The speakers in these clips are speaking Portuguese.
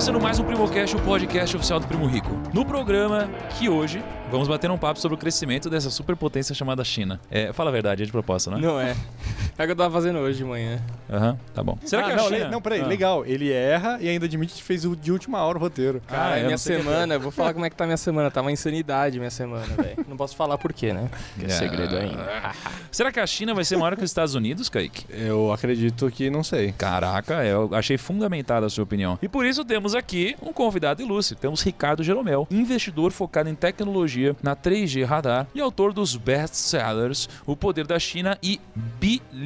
começando mais um Primocast, o podcast oficial do Primo Rico. No programa que hoje vamos bater um papo sobre o crescimento dessa superpotência chamada China. É, fala a verdade, é de propósito, né? Não é. É o que eu tava fazendo hoje de manhã. Aham, tá bom. Será Ah, que a não, China... le- não, peraí, Ah. legal. Ele erra e ainda admite que fez o de última hora o roteiro. Cara, Ah, minha semana, eu vou falar como é que tá minha semana. Tá uma insanidade minha semana, velho. Não posso falar por quê, né? Que é É. segredo ainda. Será que a China vai ser maior que os Estados Unidos, Kaique? Eu acredito que não sei. Caraca, eu achei fundamentada a sua opinião. E por isso temos aqui um convidado ilustre. Temos Ricardo Jeromel, investidor focado em tecnologia na 3G Radar e autor dos best-sellers O Poder da China e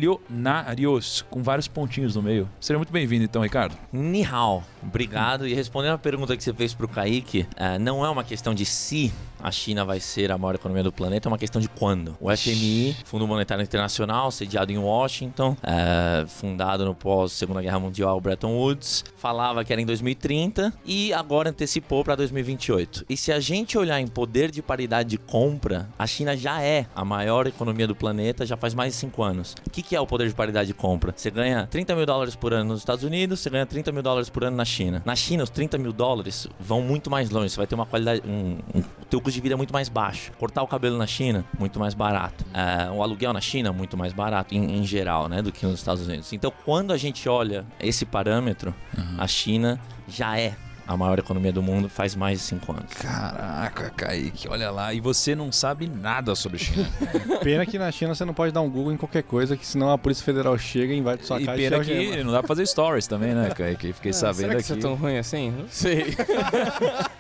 Bilionários, com vários pontinhos no meio. Seja muito bem-vindo então, Ricardo. Ni hao. Obrigado. E respondendo a pergunta que você fez pro Kaique, eh, não é uma questão de se a China vai ser a maior economia do planeta, é uma questão de quando. O FMI, Fundo Monetário Internacional, sediado em Washington, eh, fundado no pós-Segunda Guerra Mundial, Bretton Woods, falava que era em 2030 e agora antecipou para 2028. E se a gente olhar em poder de paridade de compra, a China já é a maior economia do planeta já faz mais de 5 anos. O que, que é o poder de paridade de compra? Você ganha 30 mil dólares por ano nos Estados Unidos, você ganha 30 mil dólares por ano na China. Na China, os 30 mil dólares vão muito mais longe. Você vai ter uma qualidade. Um, um, o teu custo de vida é muito mais baixo. Cortar o cabelo na China, muito mais barato. É, o aluguel na China, muito mais barato, em, em geral, né? Do que nos Estados Unidos. Então, quando a gente olha esse parâmetro, a China já é a maior economia do mundo faz mais de 5 anos. Caraca, Kaique, olha lá. E você não sabe nada sobre China. Pena que na China você não pode dar um Google em qualquer coisa, que senão a Polícia Federal chega, invade sua e casa pena te algema. que não dá pra fazer stories também, né, Kaique? Fiquei Ah, sabendo será que aqui. isso é tão ruim assim? Não sei.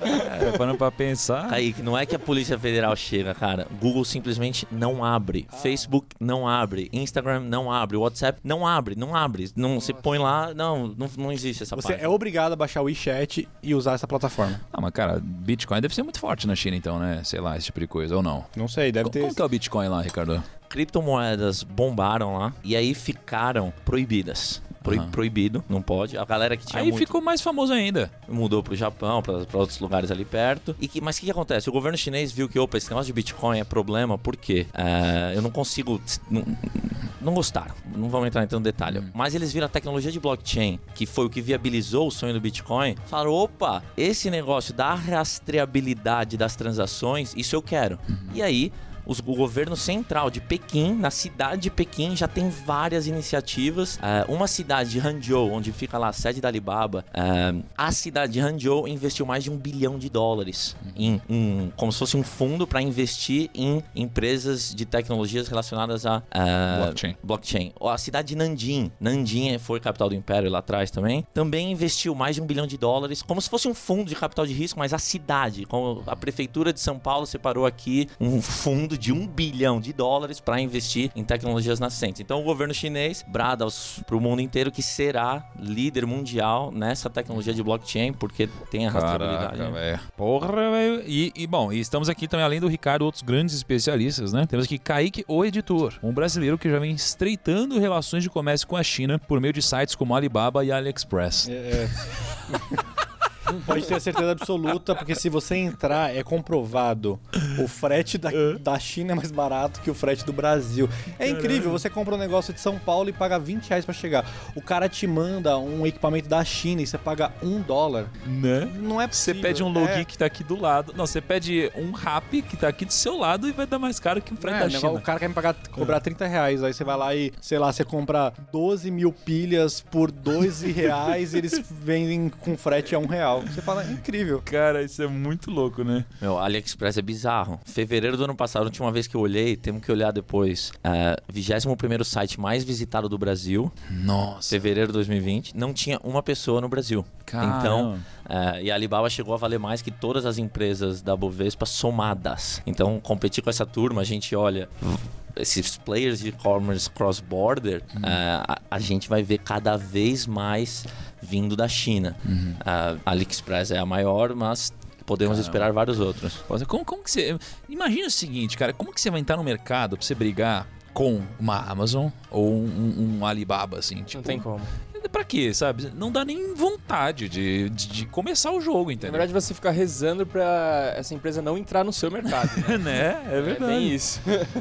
É, parando pra pensar. Kaique, não é que a Polícia Federal chega, cara. Google simplesmente não abre. Facebook não abre. Instagram não abre. WhatsApp não abre. Não abre. Não, você põe lá, não, não, não existe essa Você é página. obrigado a baixar o WeChat e usar essa plataforma. Ah, mas cara, Bitcoin deve ser muito forte na China, então, né? Sei lá, esse tipo de coisa, ou não? Não sei, deve ter. como que é o Bitcoin lá, Ricardo? Criptomoedas bombaram lá e aí ficaram proibidas. Pro- Aham. Proibido, não pode. A galera que tinha Aí muito ficou mais famoso ainda. mudou pro Japão, para outros lugares ali perto. E que, mas o que, que acontece? O governo chinês viu que, opa, esse negócio de Bitcoin é problema, por quê? É, eu não consigo. Não, não gostaram, não vamos entrar então no detalhe. Mas eles viram a tecnologia de blockchain, que foi o que viabilizou o sonho do Bitcoin. Falaram: opa, esse negócio da rastreabilidade das transações, isso eu quero. E aí. Os- o governo central de Pequim, na cidade de Pequim, já tem várias iniciativas. É, uma cidade de Hangzhou, onde fica lá a sede da Alibaba, é, a cidade de Hangzhou investiu mais de um bilhão de dólares em, em- como se fosse um fundo para investir em empresas de tecnologias relacionadas a é, Blockchain. blockchain. A cidade de Nanjing, Nanjing foi capital do império lá atrás também, também investiu mais de um bilhão de dólares, como se fosse um fundo de capital de risco, mas a cidade, como a prefeitura de São Paulo separou aqui um fundo de um bilhão de dólares para investir em tecnologias nascentes. Então o governo chinês brada para o mundo inteiro que será líder mundial nessa tecnologia de blockchain, porque tem a rastreabilidade. Caraca, né? Porra, velho. E, e, bom, e estamos aqui também, além do Ricardo, outros grandes especialistas, né? Temos aqui Kaique, o editor, um brasileiro que já vem estreitando relações de comércio com a China por meio de sites como Alibaba e AliExpress. É, é. Pode ter certeza absoluta, porque se você entrar, é comprovado. O frete da, da China é mais barato que o frete do Brasil. É incrível, você compra um negócio de São Paulo e paga 20 reais pra chegar. O cara te manda um equipamento da China e você paga um dólar. Né? Não é Você possível. pede um login É. que tá aqui do lado. Não, você pede um rap que tá aqui do seu lado e vai dar mais caro que o frete É, da China. o cara quer me pagar, cobrar 30 reais. Aí você vai lá e, sei lá, você compra 12 mil pilhas por 12 reais e eles vendem com frete a um real. Você fala, é incrível. Cara, isso é muito louco, né? Meu, AliExpress é bizarro. Fevereiro do ano passado, a última vez que eu olhei, temos que olhar depois. É, 21 site mais visitado do Brasil, Nossa. fevereiro de 2020, não tinha uma pessoa no Brasil. Caramba. Então, é, e a Alibaba chegou a valer mais que todas as empresas da Bovespa somadas. Então, competir com essa turma, a gente olha. Esses players de e-commerce cross-border, é, a, a gente vai ver cada vez mais vindo da China. A AliExpress é a maior, mas podemos Caramba. esperar vários outros. Como, como que você. Imagina o seguinte, cara, como que você vai entrar no mercado pra você brigar com uma Amazon ou um, um Alibaba, assim? Tipo, Não tem como. Pra quê, sabe? Não dá nem vontade de, de, de começar o jogo, Na entendeu? verdade, você fica rezando pra essa empresa não entrar no seu mercado. Né? né? É É verdade. bem isso.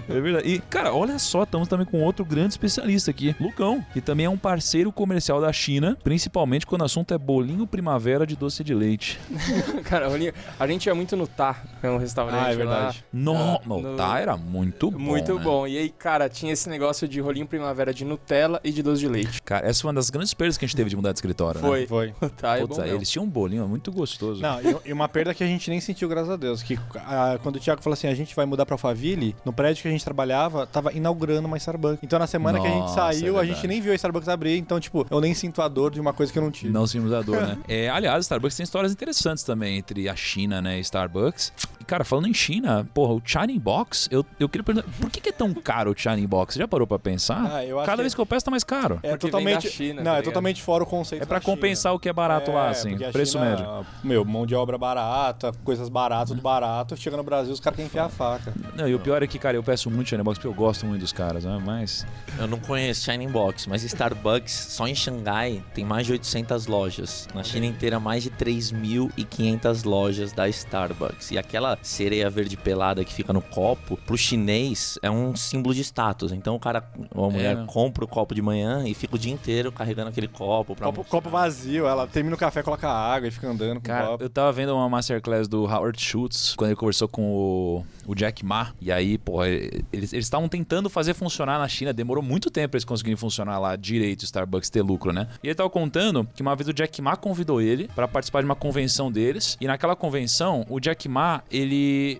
É verdade. E, cara, olha só, estamos também com outro grande especialista aqui, Lucão, que também é um parceiro comercial da China, principalmente quando o assunto é bolinho primavera de doce de leite. Cara, Rolinho, a gente ia muito no Tá, é um restaurante Ah, é lá. verdade. No, Ah, no, no- tá, era muito bom. Muito né? bom. E aí, cara, tinha esse negócio de rolinho primavera de Nutella e de doce de leite. Cara, essa foi uma das grandes perdas que a gente teve de mudar de escritório, né? Foi. Foi. Tá, é Putz, mesmo. eles tinham um bolinho muito gostoso. Não, e, e uma perda que a gente nem sentiu, graças a Deus. Que ah, quando o Thiago falou assim, a gente vai mudar pra Alphaville, no prédio que a gente trabalhava, tava inaugurando uma Starbucks. Então na semana que a gente Nossa, saiu, é a gente nem viu a Starbucks abrir. Então, tipo, eu nem sinto a dor de uma coisa que eu não tive. Não simulador, né? É, aliás, Starbucks tem histórias interessantes também entre a China né, e Starbucks. Cara, falando em China, porra, o Shining Box, eu, eu queria perguntar, por que, que é tão caro o Shining Box? Você já parou pra pensar? Ah, eu acho Cada que- vez que eu peço tá mais caro. É Porque vem totalmente. da China, não, tá é ligado? totalmente fora o conceito. É pra da China. compensar o que é barato lá, assim, porque a preço China, médio. Meu, mão de obra barata, coisas baratas do barato. Chega no Brasil, os caras querem enfiar a faca. Não, e o pior é que, cara, eu peço muito Shining Box porque eu gosto muito dos caras, né? Mas. Eu não conheço Shining Box, mas Starbucks, só em Xangai, tem mais de 800 lojas. Na China inteira, mais de 3.500 lojas da Starbucks. E aquela sereia verde pelada que fica no copo, pro chinês, é um símbolo de status. Então o cara, uma mulher né? compra o copo de manhã e fica o dia inteiro carregando aquele copo pra Copo, copo vazio, ela termina o café, coloca água e fica andando com o Cara, copo. eu tava vendo uma masterclass do Howard Schultz quando ele conversou com o, o Jack Ma. E aí, porra, eles eles estavam tentando fazer funcionar na China. Demorou muito tempo pra eles conseguirem funcionar lá direito, o Starbucks ter lucro, né? E ele tava contando que uma vez o Jack Ma convidou ele pra participar de uma convenção deles. E naquela convenção, o Jack Ma, ele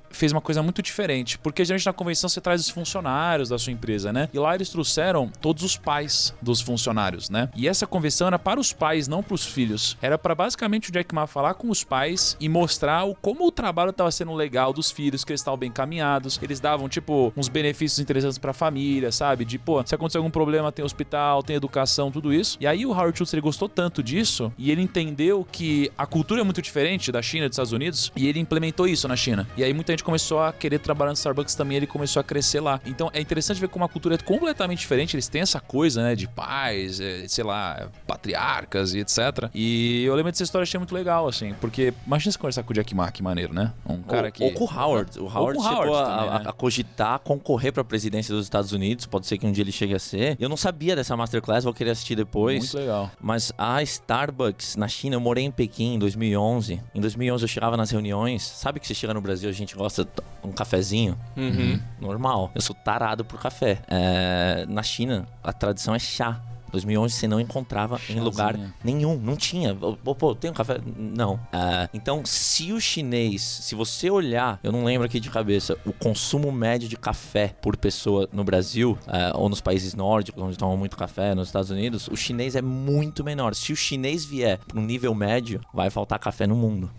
fez uma coisa muito diferente. Porque geralmente na convenção você traz os funcionários da sua empresa, né? E lá eles trouxeram todos os pais dos funcionários, né? E essa convenção era para os pais, não para os filhos. Era para basicamente o Jack Ma falar com os pais e mostrar o, como o trabalho estava sendo legal dos filhos, que eles estavam bem caminhados. Eles davam, tipo, uns benefícios interessantes para a família, sabe? De, pô, se acontecer algum problema, tem hospital, tem educação, tudo isso. E aí o Howard Schultz, ele gostou tanto disso e ele entendeu que a cultura é muito diferente da China e dos Estados Unidos e ele implementou isso na China. E aí muita gente começou a querer trabalhar no Starbucks também, ele começou a crescer lá. Então é interessante ver como a cultura é completamente diferente. Eles têm essa coisa, né, de pais, é, sei lá, patriarcas e etc. E eu lembro dessa história, achei muito legal, assim, porque imagina você conversar com o Jack Ma, que maneiro, né? Um cara ou, que. ou com o Howard. O Howard chegou Howard a, também, a- né? a cogitar concorrer pra presidência dos Estados Unidos. Pode ser que um dia ele chegue a ser. Eu não sabia dessa masterclass, vou querer assistir depois. Muito legal. Mas a Starbucks na China, eu morei em Pequim em 2011. Em 2011 eu chegava nas reuniões. Sabe que você chega no Brasil, a gente gosta de um cafezinho? Uhum. Normal. Eu sou tarado por café. É, na China, a tradição é chá. 2011 você não encontrava em lugar nenhum, não tinha. Pô, pô, tem um café? Não. Ah, então, se o chinês, se você olhar, eu não lembro aqui de cabeça, o consumo médio de café por pessoa no Brasil, ah, ou nos países nórdicos, onde tomam muito café, nos Estados Unidos, o chinês é muito menor. Se o chinês vier para um nível médio, vai faltar café no mundo.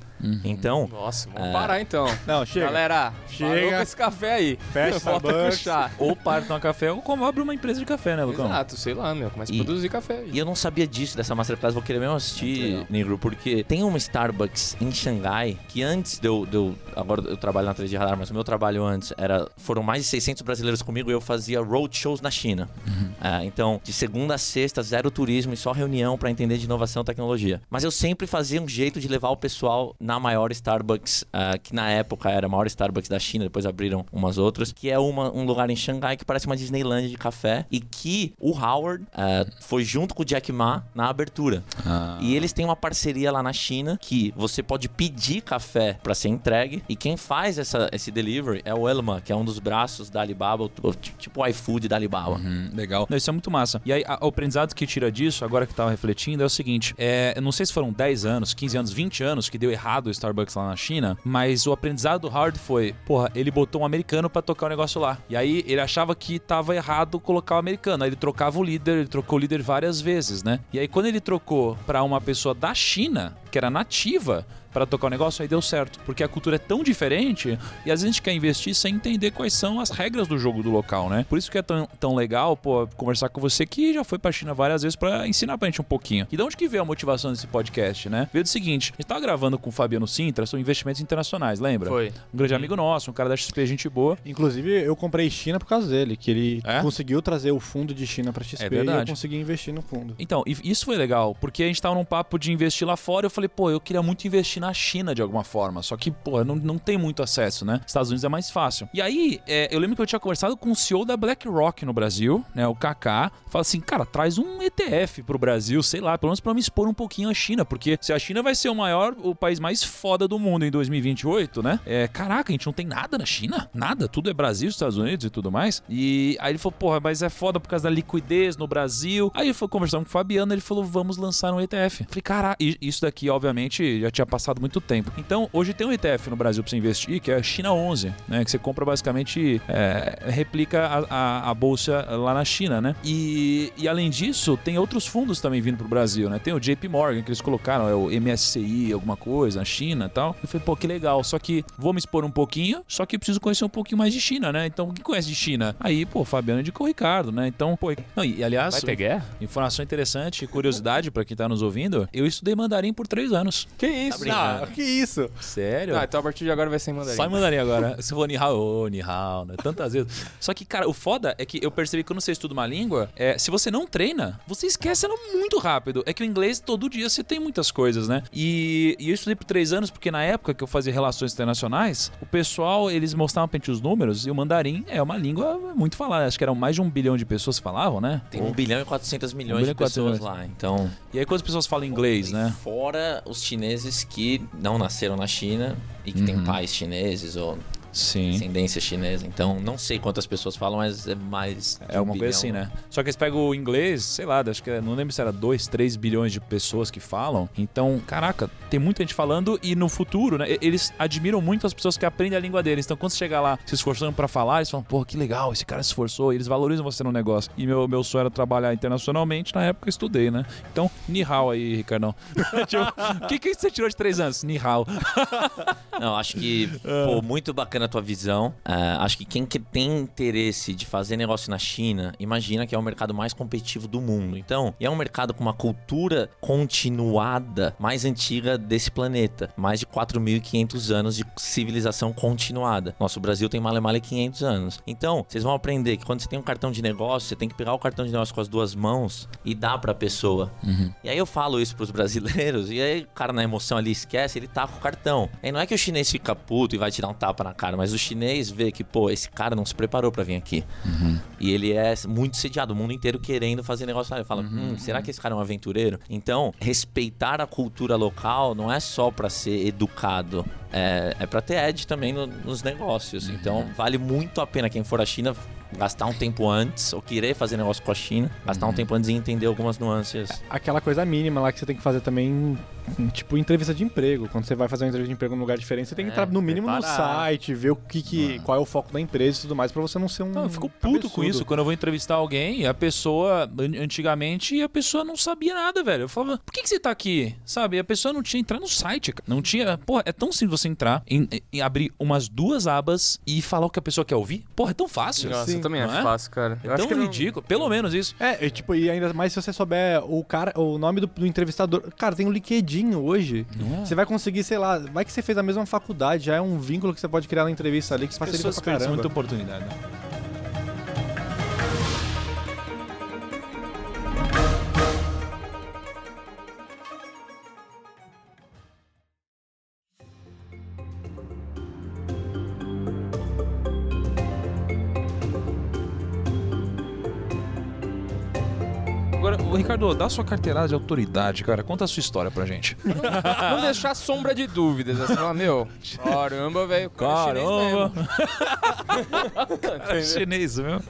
Então, Nossa, vamos É. parar então. Não, chega. Galera, Chega. parou com esse café aí. Fecha Volta com chá. Ou partam a café, ou como abre uma empresa de café, né, Lucão? Exato, sei lá, meu. Começa a produzir café aí. E eu não sabia disso, dessa masterclass, vou querer mesmo assistir, Negro, porque tem uma Starbucks em Xangai que antes de eu, de eu- Agora eu trabalho na 3D Radar, mas o meu trabalho antes era. Foram mais de 600 brasileiros comigo e eu fazia roadshows na China. Ah, então, de segunda a sexta, zero turismo e só reunião para entender de inovação e tecnologia. Mas eu sempre fazia um jeito de levar o pessoal na maior Starbucks, ah, que na época era a maior Starbucks da China, depois abriram umas outras, que é uma- um lugar em Xangai que parece uma Disneyland de café e que o Howard ah, foi junto com o Jack Ma na abertura. Ah. E eles têm uma parceria lá na China que você pode pedir café para ser entregue e quem faz essa, esse delivery é o Elma, que é um dos braços da Alibaba, tipo o iFood da Alibaba. Hum, legal. Isso é muito massa. E aí, o aprendizado que tira disso, agora que tava refletindo, é o seguinte: é, não sei se foram 10 anos, 15 anos, 20 anos que deu errado o Starbucks lá na China, mas o aprendizado do Howard foi: porra, ele botou um americano pra tocar o negócio lá. E aí ele achava que tava errado colocar o americano. Aí ele trocava o líder, ele trocou o líder várias vezes, né? E aí quando ele trocou pra uma pessoa da China, que era nativa para tocar o negócio, aí deu certo. Porque a cultura é tão diferente e às vezes a gente quer investir sem entender quais são as regras do jogo do local, né? Por isso que é tão, tão legal, pô, conversar com você que já foi pra China várias vezes para ensinar pra gente um pouquinho. E de onde que veio a motivação desse podcast, né? Veio do seguinte, a gente tava gravando com o Fabiano Sintra, são investimentos internacionais, lembra? Foi. Um grande amigo nosso, um cara da XP, gente boa. Inclusive, eu comprei China por causa dele, que ele É? conseguiu trazer o fundo de China pra XP É e eu verdade. consegui investir no fundo. Então, e isso foi legal, porque a gente tava num papo de investir lá fora, eu falei, pô, eu queria muito investir na China de alguma forma, só que, pô, não, não tem muito acesso, né? Estados Unidos é mais fácil. E aí, é, eu lembro que eu tinha conversado com o CEO da BlackRock no Brasil, né, o Kaká, fala assim, cara, traz um ETF pro Brasil, sei lá, pelo menos pra me expor um pouquinho a China, porque se a China vai ser o maior, o país mais foda do mundo em 2028, né? É, caraca, a gente não tem nada na China, nada, tudo é Brasil, Estados Unidos e tudo mais. E aí ele falou, porra, mas é foda por causa da liquidez no Brasil. Aí ele foi conversando com o Fabiano, ele falou, vamos lançar um ETF. Falei, cara, e isso daqui, obviamente, já tinha passado muito tempo. Então, hoje tem um ETF no Brasil pra você investir, que é a China 11, né? Que você compra basicamente, é, replica a, a- a bolsa lá na China, né? E, e além disso, tem outros fundos também vindo pro Brasil, né? Tem o JP Morgan, que eles colocaram, é o MSCI, alguma coisa, na China e tal. Eu falei, pô, que legal. Só que vou me expor um pouquinho, só que preciso conhecer um pouquinho mais de China, né? Então, o que conhece de China? Aí, pô, Fabiano indicou o Ricardo, né? Então, pô. Não, e aliás. Vai ter guerra? Informação interessante, curiosidade pra quem tá nos ouvindo. Eu estudei mandarim por três anos. Que isso? brincando. Ah, que isso? Sério? Ah, então a partir de agora vai ser em mandarim. Só em mandarim agora. Você falou ni hao, ô, ni hao, né? Tantas vezes. Só que, cara, o foda é que eu percebi que quando você estuda uma língua, é, se você não treina, você esquece ela muito rápido. É que o inglês, todo dia, você tem muitas coisas, né? E, e eu estudei por três anos, porque na época que eu fazia relações internacionais, o pessoal, eles mostravam pra gente os números, e o mandarim é uma língua muito falada. Acho que eram mais de um bilhão de pessoas que falavam, né? Tem 1 bilhão e 400 milhões bilhão e de pessoas 400. lá. Então, E aí quando as pessoas falam inglês, né? fora os chineses que não nasceram na China e que têm Uhum. pais chineses ou Sim. descendência chinesa. Então, não sei quantas pessoas falam, mas é mais. É um uma coisa assim, bilhão. né? Só que eles pegam o inglês, sei lá, acho que é- não lembro se era 2, 3 bilhões de pessoas que falam. Então, caraca, tem muita gente falando e no futuro, né? Eles admiram muito as pessoas que aprendem a língua deles. Então, quando você chegar lá se esforçando pra falar, eles falam, pô, que legal, esse cara se esforçou. E eles valorizam você no negócio. E meu, meu sonho era trabalhar internacionalmente, na época eu estudei, né? Então, ni hao aí, Ricardão. Tipo, O que, que você tirou de 3 anos? Ni hao. Não, acho que, pô, muito bacana a tua visão. Ah, acho que quem que tem interesse de fazer negócio na China, imagina que é o mercado mais competitivo do mundo. Então, é um mercado com uma cultura continuada mais antiga desse planeta. Mais de 4.500 anos de civilização continuada. Nosso Brasil tem male male 500 anos. Então, vocês vão aprender que quando você tem um cartão de negócio, você tem que pegar o cartão de negócio com as duas mãos e dar pra pessoa. E aí eu falo isso pros brasileiros, e aí o cara na emoção ali esquece, ele tá com o cartão. E não é que o chinês fica puto e vai te dar um tapa na cara, mas o chinês vê que, pô, esse cara não se preparou pra vir aqui. E ele é muito sediado, o mundo inteiro querendo fazer negócio lá. Ele fala, hum, será que esse cara é um aventureiro? Então, respeitar a cultura local não é só pra ser educado, é, é pra ter edge também no- nos negócios. Então, vale muito a pena quem for à China gastar um tempo antes, ou querer fazer negócio com a China, gastar um tempo antes e entender algumas nuances. Aquela coisa mínima lá que você tem que fazer também, tipo, entrevista de emprego. Quando você vai fazer uma entrevista de emprego num lugar diferente, você tem que É, entrar no mínimo no preparar. site, ver o que, que qual é o foco da empresa e tudo mais, pra você não ser um. Não, eu fico puto com cabeçudo. isso. Quando eu vou entrevistar alguém, a pessoa, an- antigamente, a pessoa não sabia nada, velho. Eu falava, por que, que você tá aqui? Sabe? A pessoa não tinha entrar no site, cara. Não tinha. Porra, é tão simples você entrar, em, em abrir umas duas abas e falar o que a pessoa quer ouvir. Porra, é tão fácil. Nossa, Sim, eu também não acho é? fácil, cara. É Eu acho tão que não- ridículo. Pelo menos isso. É, e, tipo, e ainda mais se você souber o cara, o nome do, do entrevistador. Cara, tem um LinkedIn hoje. Não é? Você vai conseguir, sei lá, vai que você fez a mesma faculdade, já é um vínculo que você pode criar na entrevista ali que As facilita pra caramba. muita oportunidade. né? Dá sua carteirada de autoridade, cara. Conta a sua história pra gente. Não deixar sombra de dúvidas. Assim, falar, meu, caramba, velho. é chinês Caramba! mesmo. Cara, é chinês, meu.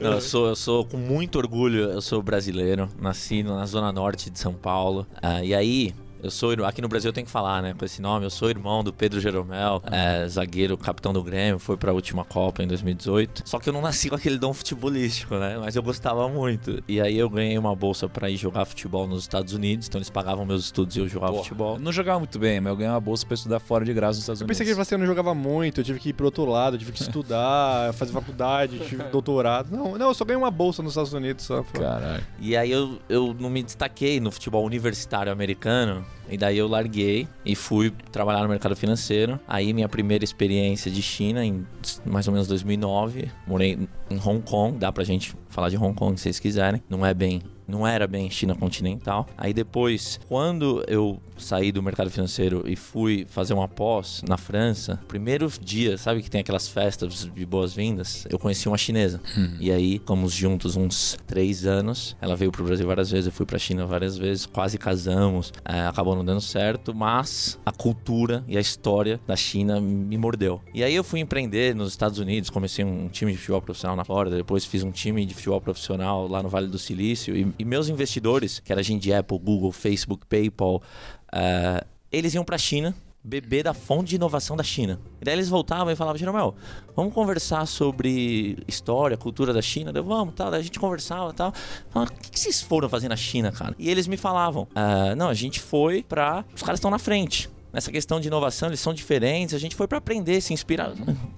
Não, eu sou, eu sou com muito orgulho, eu sou brasileiro, nasci na zona norte de São Paulo. Ah, e aí, Eu sou aqui no Brasil eu tenho que falar, né, com esse nome. Eu sou irmão do Pedro Jeromel, é, zagueiro, capitão do Grêmio, foi para a última Copa em 2018. Só que eu não nasci com aquele dom futebolístico, né? Mas eu gostava muito. E aí eu ganhei uma bolsa para ir jogar futebol nos Estados Unidos, então eles pagavam meus estudos e eu jogava Pô, futebol. eu Não jogava muito bem, mas eu ganhei uma bolsa pra estudar fora de graça nos Estados Eu Unidos. pensei que você não jogava muito, eu tive que ir pro outro lado, eu tive que estudar, fazer faculdade, tive doutorado. Não, não, eu só ganhei uma bolsa nos Estados Unidos só. Caralho. E aí eu, eu não me destaquei no futebol universitário americano. E daí eu larguei e fui trabalhar no mercado financeiro. Aí minha primeira experiência de China em mais ou menos 2009. Morei em Hong Kong, dá pra gente falar de Hong Kong se vocês quiserem. Não é bem não era bem China continental. Aí depois, quando eu saí do mercado financeiro e fui fazer uma pós na França, primeiro dia, sabe que tem aquelas festas de boas-vindas? Eu conheci uma chinesa. E aí, fomos juntos uns três anos. Ela veio pro Brasil várias vezes, eu fui pra China várias vezes, quase casamos. É, acabou não dando certo, mas a cultura e a história da China me mordeu. E aí eu fui empreender nos Estados Unidos, comecei um time de futebol profissional na Flórida, depois fiz um time de futebol profissional lá no Vale do Silício. E, e meus investidores, que era gente de Apple, Google, Facebook, PayPal, eh, eles iam pra China beber da fonte de inovação da China. E daí eles voltavam e falavam, Jeromel, vamos conversar sobre história, cultura da China? Eu, vamos, tal. Daí a gente conversava e tal. O que, que vocês foram fazer na China, cara? E eles me falavam, "Ah, não, a gente foi pra... Os caras estão na frente. Nessa questão de inovação, eles são diferentes. A gente foi pra aprender, se inspirar.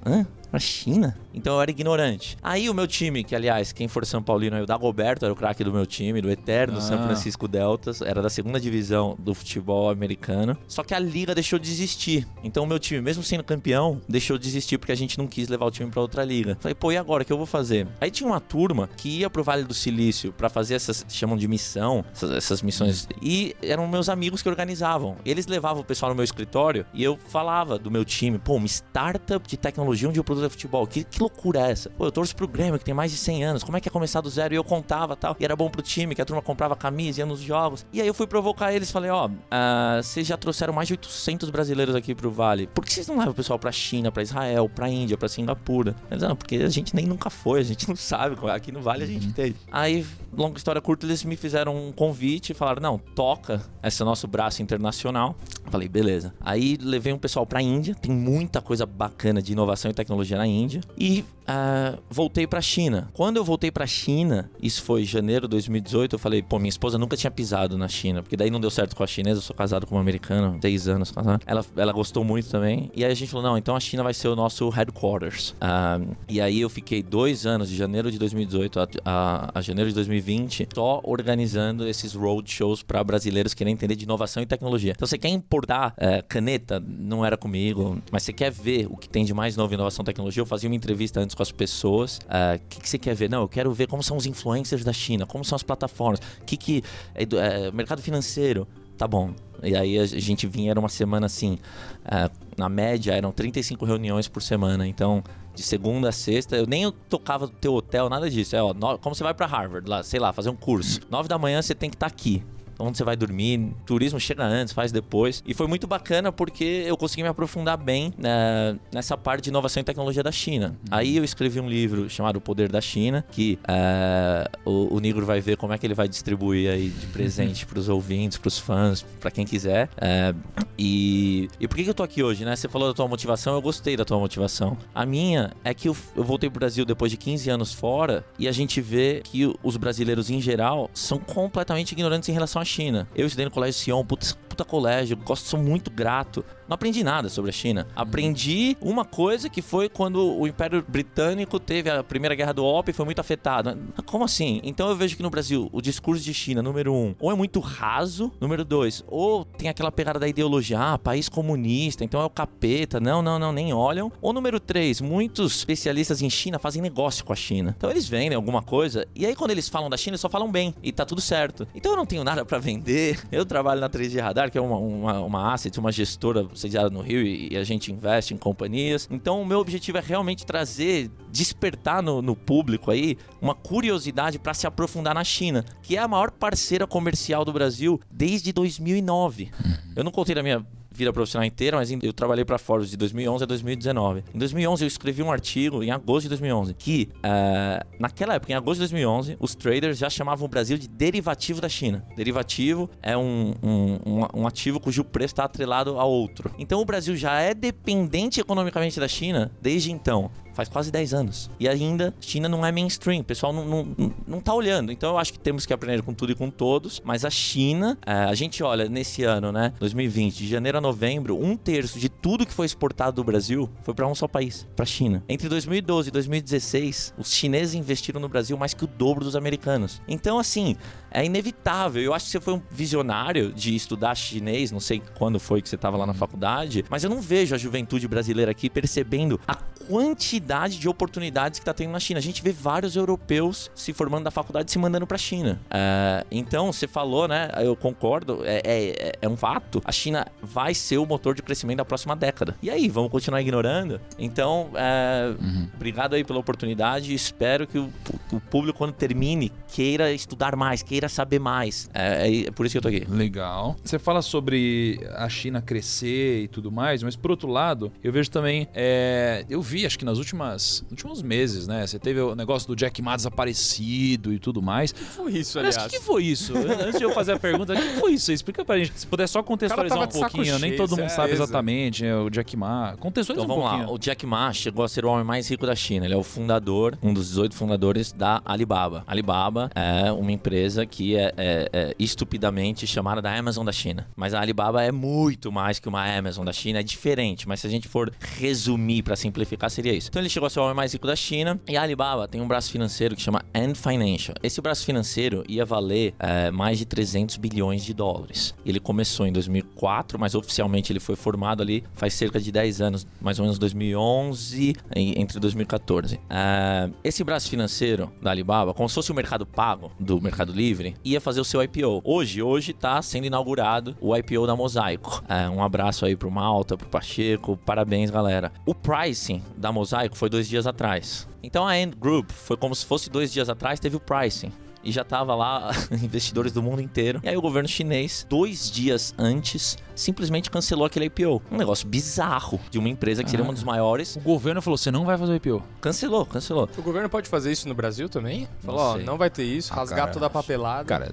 Hã? Pra China? Então eu era ignorante. Aí o meu time, que aliás, quem for São Paulino aí, o Dagoberto era o craque do meu time, do eterno Ah. São Francisco Deltas, era da segunda divisão do futebol americano. Só que a liga deixou de existir. Então o meu time, mesmo sendo campeão, deixou de existir porque a gente não quis levar o time pra outra liga. Falei, pô, e agora? O que eu vou fazer? Aí tinha uma turma que ia pro Vale do Silício pra fazer essas, chamam de missão, essas, essas missões. E eram meus amigos que organizavam. Eles levavam o pessoal no meu escritório e eu falava do meu time, pô, uma startup de tecnologia onde eu produzo futebol. Que, que loucura é essa? Pô, eu torço pro Grêmio, que tem mais de 100 anos. Como é que é começar do zero? E eu contava tal. E era bom pro time, que a turma comprava camisa, ia nos jogos. E aí eu fui provocar eles. Falei, ó, ah, vocês já trouxeram mais de 800 brasileiros aqui pro Vale. Por que vocês não levam o pessoal pra China, pra Israel, pra Índia, pra Singapura? Eles, não, porque a gente nem nunca foi, a gente não sabe. Aqui no Vale a gente tem. Aí, longa história curta, eles me fizeram um convite e falaram, não, toca esse nosso braço internacional. Falei, beleza. Aí levei um pessoal pra Índia, tem muita coisa bacana de inovação e tecnologia na Índia. E ah, voltei pra China. Quando eu voltei pra China, isso foi janeiro de 2018, eu falei, pô, minha esposa nunca tinha pisado na China, porque daí não deu certo com a chinesa, eu sou casado com uma americana, seis anos casado. Ela, ela gostou muito também. E aí a gente falou, não, então a China vai ser o nosso headquarters. Ah, e aí eu fiquei dois anos, de janeiro de 2018 a, a, a janeiro de 2020, só organizando esses roadshows pra brasileiros querendo entender de inovação e tecnologia. Então você quer importar eh, caneta, não era comigo, mas você quer ver o que tem de mais novo em inovação e tecnologia, eu fazia uma entrevista antes com as pessoas. ah, O que, que você quer ver? Não, eu quero ver como são os influencers da China, como são as plataformas, o que, que é, é, mercado financeiro. Tá bom. E aí a gente vinha, era uma semana assim, ah, na média eram 35 reuniões por semana, então de segunda a sexta, eu nem tocava do teu hotel, nada disso. É, ó, no- como você vai pra Harvard, lá, sei lá, fazer um curso. Nove da manhã você tem que estar aqui. Onde você vai dormir, turismo chega antes, faz depois. E foi muito bacana porque eu consegui me aprofundar bem né, nessa parte de inovação e tecnologia da China. Aí eu escrevi um livro chamado O Poder da China, que eh, o, o Nigro vai ver como é que ele vai distribuir aí de presente pros ouvintes, pros fãs, pra quem quiser. Eh, e, e por que, que eu tô aqui hoje, né? Você falou da tua motivação, eu gostei da tua motivação. A minha é que eu, eu voltei pro Brasil depois de 15 anos fora e a gente vê que os brasileiros em geral são completamente ignorantes em relação à China. Eu estudei no Colégio Sion, puta, puta colégio, gosto, sou muito grato. Não aprendi nada sobre a China. Aprendi uma coisa que foi quando o Império Britânico teve a Primeira Guerra do Ópio e foi muito afetado. Como assim? Então eu vejo que no Brasil o discurso de China, número um, ou é muito raso, número dois, ou tem aquela pegada da ideologia, ah, país comunista, então é o capeta, não, não, não, nem olham. Ou número três, muitos especialistas em China fazem negócio com a China. Então eles vendem alguma coisa, e aí quando eles falam da China, eles só falam bem, e tá tudo certo. Então eu não tenho nada pra vender. Eu trabalho na 3D Radar, que é uma, uma, uma asset, uma gestora sediada no Rio, e, e a gente investe em companhias. Então o meu objetivo é realmente trazer, despertar no, no público aí uma curiosidade pra se aprofundar na China, que é a maior parceira comercial do Brasil desde 2009. Eu não contei da minha vida profissional inteira, mas eu trabalhei para Forbes de 2011 a 2019. Em 2011 eu escrevi um artigo em agosto de 2011 que uh, naquela época, em agosto de 2011, os traders já chamavam o Brasil de derivativo da China. Derivativo é um, um, um, um ativo cujo preço está atrelado a outro. Então o Brasil já é dependente economicamente da China desde então faz quase 10 anos. E ainda, China não é mainstream, o pessoal não, não, não tá olhando. Então eu acho que temos que aprender com tudo e com todos. Mas a China, é, a gente olha nesse ano, né, 2020, de janeiro a novembro, um terço de tudo que foi exportado do Brasil foi para um só país, para China. Entre 2012 e 2016, os chineses investiram no Brasil mais que o dobro dos americanos. Então, assim, é inevitável. Eu acho que você foi um visionário de estudar chinês, não sei quando foi que você estava lá na faculdade, mas eu não vejo a juventude brasileira aqui percebendo a quantidade de oportunidades que está tendo na China. A gente vê vários europeus se formando da faculdade e se mandando para a China. É, então, você falou, né? Eu concordo, é, é, é, um fato. A China vai ser o motor de crescimento da próxima década. E aí, vamos continuar ignorando? Então, é, uhum. obrigado aí pela oportunidade. Espero que o, o, público, quando termine, queira estudar mais, queira saber mais. É, é por isso que eu tô aqui. Legal. Você fala sobre a China crescer e tudo mais, mas por outro lado, eu vejo também. É, eu vi acho que nas últimas últimos meses, né? Você teve o negócio do Jack Ma desaparecido e tudo mais. O que foi isso, aliás? Mas o que, que, foi isso? Antes de eu fazer a pergunta, o que foi isso? Explica pra gente. Se puder só contextualizar um pouquinho. Nem todo mundo sabe exatamente é, o Jack Ma. Contextualiza então, um vamos pouquinho. lá. O Jack Ma chegou a ser o homem mais rico da China. Ele é o fundador, um dos 18 fundadores da Alibaba. Alibaba é uma empresa que é, é, é estupidamente chamada da Amazon da China. Mas a Alibaba é muito mais que uma Amazon da China. É diferente. Mas se a gente for resumir para simplificar, seria isso. Então ele chegou a ser o homem mais rico da China e a Alibaba tem um braço financeiro que chama Ant Financial. Esse braço financeiro ia valer é, mais de 300 bilhões de dólares. Ele começou em 2004, mas oficialmente ele foi formado ali faz cerca de 10 anos, mais ou menos 2011 entre 2014. É, esse braço financeiro da Alibaba, como se fosse o mercado pago do Mercado Livre, ia fazer o seu IPO. Hoje, hoje está sendo inaugurado o IPO da Mosaico. É, um abraço aí pro Malta, pro Pacheco, parabéns galera. O pricing da Mosaico foi dois dias atrás. Então a End Group foi como se fosse dois dias atrás, teve o pricing e já tava lá investidores do mundo inteiro. E aí o governo chinês, dois dias antes, simplesmente cancelou aquele IPO. Um negócio bizarro de uma empresa que seria ah, um dos maiores. O governo falou: você não vai fazer o IPO. Cancelou, cancelou. O governo pode fazer isso no Brasil também? Falou: ó, não vai ter isso, ah, rasgar cara, toda a papelada. Cara,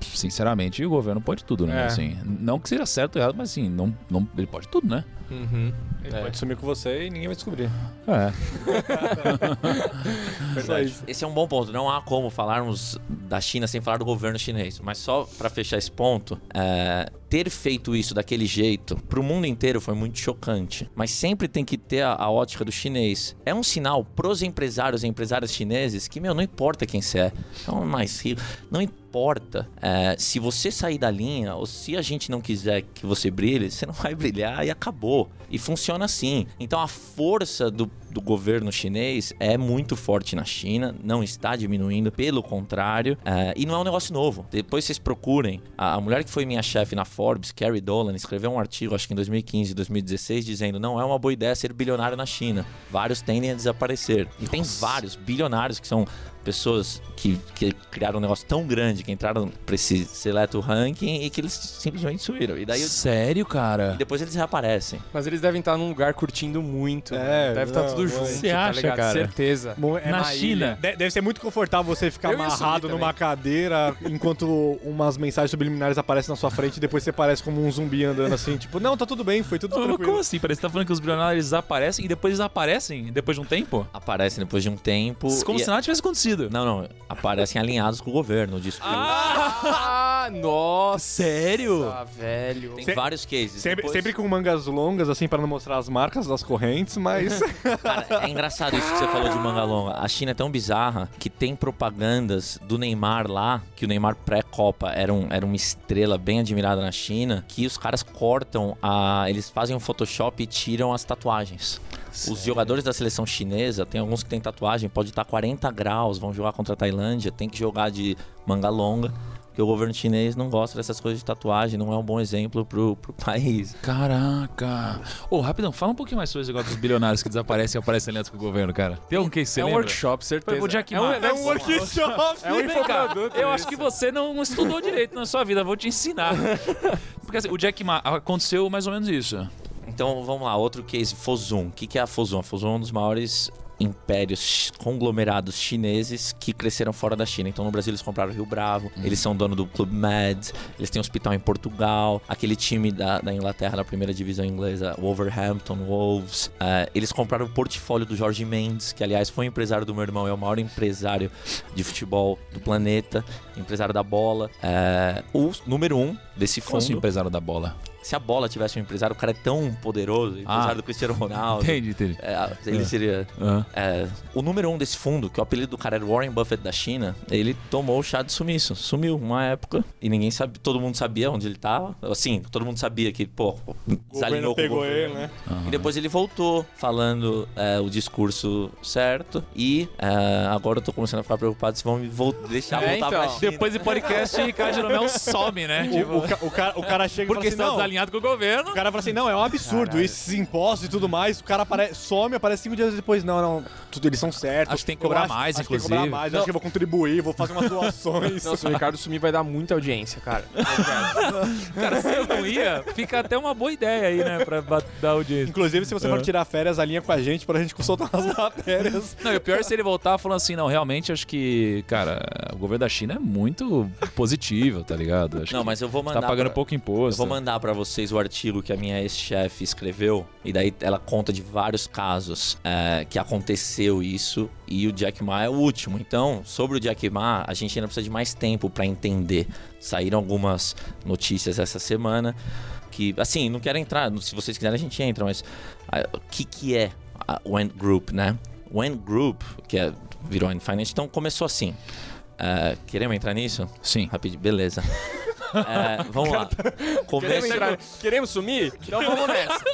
sinceramente, o governo pode tudo, né? É. Assim, não que seja certo ou errado, mas assim, não, não, ele pode tudo, né? Uhum. Ele é. pode sumir com você e ninguém vai descobrir. É. Verdade. Esse é um bom ponto. Não há como falarmos da China sem falar do governo chinês. Mas só para fechar esse ponto, é, ter feito isso daquele jeito para o mundo inteiro foi muito chocante. Mas sempre tem que ter a, a ótica do chinês. É um sinal pros empresários e empresárias chineses que, meu, não importa quem você é. É um mais rico. Não importa. É, se você sair da linha ou se a gente não quiser que você brilhe, você não vai brilhar e acabou. E funciona assim. Então a força do do governo chinês é muito forte na China, não está diminuindo, pelo contrário, uh, e não é um negócio novo. Depois vocês procurem, a, a mulher que foi minha chefe na Forbes, Carrie Dolan, escreveu um artigo, acho que em 2015, 2016, dizendo não é uma boa ideia ser bilionário na China. Vários tendem a desaparecer. E tem vários bilionários que são pessoas que, que criaram um negócio tão grande, que entraram pra esse seleto ranking e que eles simplesmente suíram. E daí Sério, cara? E depois eles reaparecem. Mas eles devem estar num lugar curtindo muito. É, deve estar tudo junto. Você tá acha, cara? Certeza. É Na China. Ilha. Deve ser muito confortável você ficar Eu amarrado numa cadeira enquanto umas mensagens subliminares aparecem na sua frente e depois você parece como um zumbi andando assim, tipo, não, tá tudo bem, foi tudo tranquilo. Como assim? Parece que tá falando que os bilionários desaparecem e depois desaparecem depois de um tempo? Aparecem depois de um tempo. Como se nada tivesse acontecido. Não, não. Aparecem alinhados com o governo. Disso ah, nossa. Sério? velho. Tem Se vários cases. Sempre, Depois... sempre, com mangas longas, assim, para não mostrar as marcas das correntes, mas. Cara, é engraçado isso que você falou de manga longa. A China é tão bizarra que tem propagandas do Neymar lá, que o Neymar pré-Copa era, um, era uma estrela bem admirada na China, que os caras cortam a. Eles fazem um Photoshop e tiram as tatuagens. Os jogadores da seleção chinesa, tem alguns que tem tatuagem, pode estar 40 graus, vão jogar contra a Tailândia, tem que jogar de manga longa Porque o governo chinês não gosta dessas coisas de tatuagem, não é um bom exemplo pro, pro país. Caraca. Ô, rapidão, fala um pouquinho mais sobre esse negócio dos bilionários que desaparecem e aparecem aliados com o governo, cara. Tem algum que você é um lembra? workshop, certeza. O Jack é um, Ma. é um workshop. É um infoproduto. eu acho que você não estudou direito na sua vida, vou te ensinar. Porque assim, o Jack Ma aconteceu mais ou menos isso. Então vamos lá, outro case, Fosun. O que, que é a Fosun? A Fosun é um dos maiores impérios conglomerados chineses que cresceram fora da China. Então no Brasil eles compraram o Rio Bravo, eles são dono do Club Med, eles têm um hospital em Portugal, aquele time da, da Inglaterra da primeira divisão inglesa, Wolverhampton Wolves. Eh, eles compraram o portfólio do Jorge Mendes, que aliás foi empresário do meu irmão, é o maior empresário de futebol do planeta, empresário da bola. Eh, o número um desse Como assim, fundo. empresário da bola? Se a bola tivesse um empresário, o cara é tão poderoso, empresário Ah. do Cristiano Ronaldo. Entendi, entendi. é, ele É. seria. É, o número um desse fundo, que o apelido do cara era Warren Buffett da China, ele tomou o chá de sumiço. Sumiu uma época e ninguém sabe, todo mundo sabia onde ele tava. Assim, todo mundo sabia que, pô, O desalinhou o pegou ele, né? E depois ele voltou falando é, o discurso certo. E é, agora eu tô começando a ficar preocupado se vão me vol- deixar É, voltar pra então. China. Depois do podcast, Ricardo Jeromel some, né? Tipo, O, o ca- o cara, o cara chega porque e fala está assim, não, desalinhado com o governo. O cara fala assim, não, é um absurdo, Caralho. esses impostos e tudo mais. O cara apare... some, aparece cinco dias depois. Não, não, tudo, eles são certos. Acho que tem que Eu cobrar acho- mais, acho que tem que inclusive. cobrar mais, eu acho que eu vou contribuir, vou fazer umas doações. Não, se o Ricardo sumir, vai dar muita audiência, cara. Cara, se eu não ia, fica até uma boa ideia aí, né? Pra dar audiência. Inclusive, se você for tirar férias, alinha com a gente pra gente soltar as matérias. Não, e o pior é se ele voltar falando assim, não, realmente acho que, cara, o governo da China é muito positivo, tá ligado? Acho Não, mas eu vou mandar. tá pagando pra- pouco Eu imposto. vou mandar pra vocês o artigo que a minha ex-chefe escreveu. E daí ela conta de vários casos é, que aconteceu isso. E o Jack Ma é o último. Então, sobre o Jack Ma, a gente ainda precisa de mais tempo pra entender. Saíram algumas notícias essa semana. Que, assim, não quero entrar. Se vocês quiserem, a gente entra. Mas o que, que é a- o Ant Group, né? O Ant Group, que é, virou Ant Finance. Então, começou assim. É, queremos entrar nisso? Sim. Rapidinho, beleza. É, vamos lá. Queremos, Começo, entrar- queremos sumir? Então vamos nessa.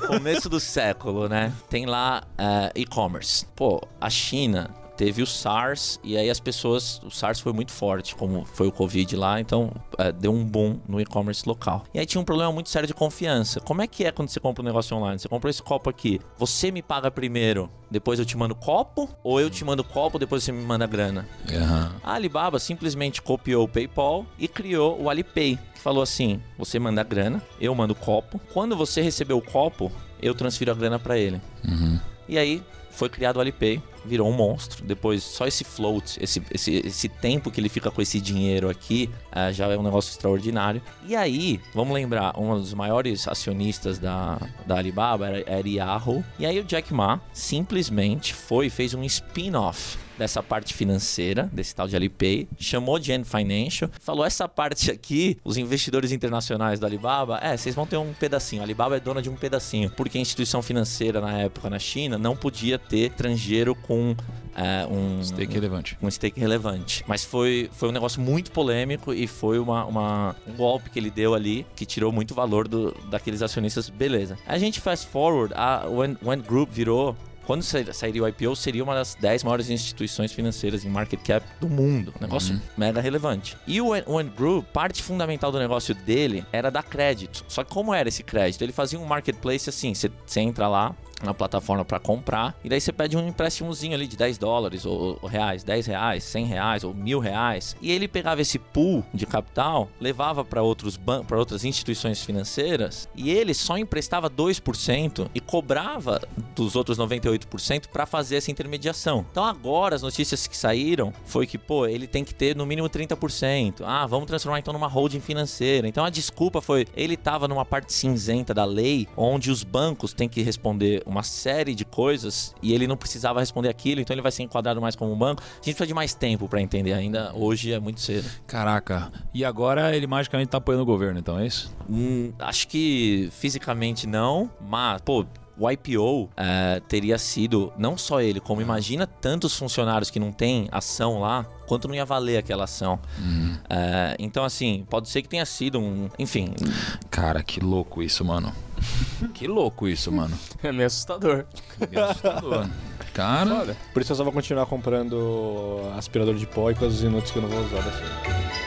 começo do século, né? Tem lá é, e-commerce. Pô, a China teve o SARS e aí as pessoas. O SARS foi muito forte, como foi o Covid lá, então é, deu um boom no e-commerce local. E aí tinha um problema muito sério de confiança. Como é que é quando você compra um negócio online? Você comprou esse copo aqui, você me paga primeiro, depois eu te mando copo? Ou eu te mando copo, depois você me manda grana? Aham. A Alibaba simplesmente copiou o PayPal e criou o Alipay, que falou assim: você manda grana, eu mando copo. Quando você receber o copo, eu transfiro a grana pra ele. E aí foi criado o Alipay, virou um monstro. Depois, só esse float, esse, esse, esse tempo que ele fica com esse dinheiro aqui, ah, já é um negócio extraordinário. E aí, vamos lembrar, um dos maiores acionistas da, da Alibaba era, era Yahoo. E aí o Jack Ma simplesmente foi e fez um spin-off dessa parte financeira, desse tal de Alipay, chamou de Ant Financial, falou essa parte aqui, os investidores internacionais da Alibaba, é, vocês vão ter um pedacinho, a Alibaba é dona de um pedacinho, porque a instituição financeira na época na China não podia ter estrangeiro com é, um Stake relevante. um stake relevante. Mas foi, foi um negócio muito polêmico e foi uma, uma- um golpe que ele deu ali que tirou muito valor do, daqueles acionistas. Beleza. A gente fast forward, a When Group virou. Quando sa- sairia o IPO, seria uma das 10 maiores instituições financeiras em market cap do mundo. Negócio mega relevante. E o When Group, parte fundamental do negócio dele era dar crédito. Só que como era esse crédito? Ele fazia um marketplace assim: você entra lá, na plataforma para comprar. E daí você pede um empréstimozinho ali de 10 dólares, ou, ou reais, 10 reais, 100 reais, ou mil reais. E ele pegava esse pool de capital, levava para outros para outras instituições financeiras, e ele só emprestava 2% e cobrava dos outros 98% para fazer essa intermediação. Então agora as notícias que saíram foi que, pô, ele tem que ter no mínimo 30%. Ah, vamos transformar então numa holding financeira. Então a desculpa foi, ele estava numa parte cinzenta da lei, onde os bancos têm que responder uma série de coisas e ele não precisava responder aquilo, então ele vai ser enquadrado mais como um banco. A gente precisa de mais tempo para entender ainda. Hoje é muito cedo. Caraca. E agora ele magicamente tá apoiando o governo, então é isso? Hum, acho que fisicamente não, mas, pô. O IPO é, teria sido não só ele, como imagina tantos funcionários que não têm ação lá, quanto não ia valer aquela ação. É, então, assim, pode ser que tenha sido um. Enfim, Cara, que louco isso, mano. Que louco isso, mano. É meio assustador. Que assustador. Cara, Foda. Por isso eu só vou continuar comprando aspirador de pó e coisas inúteis que eu não vou usar dessa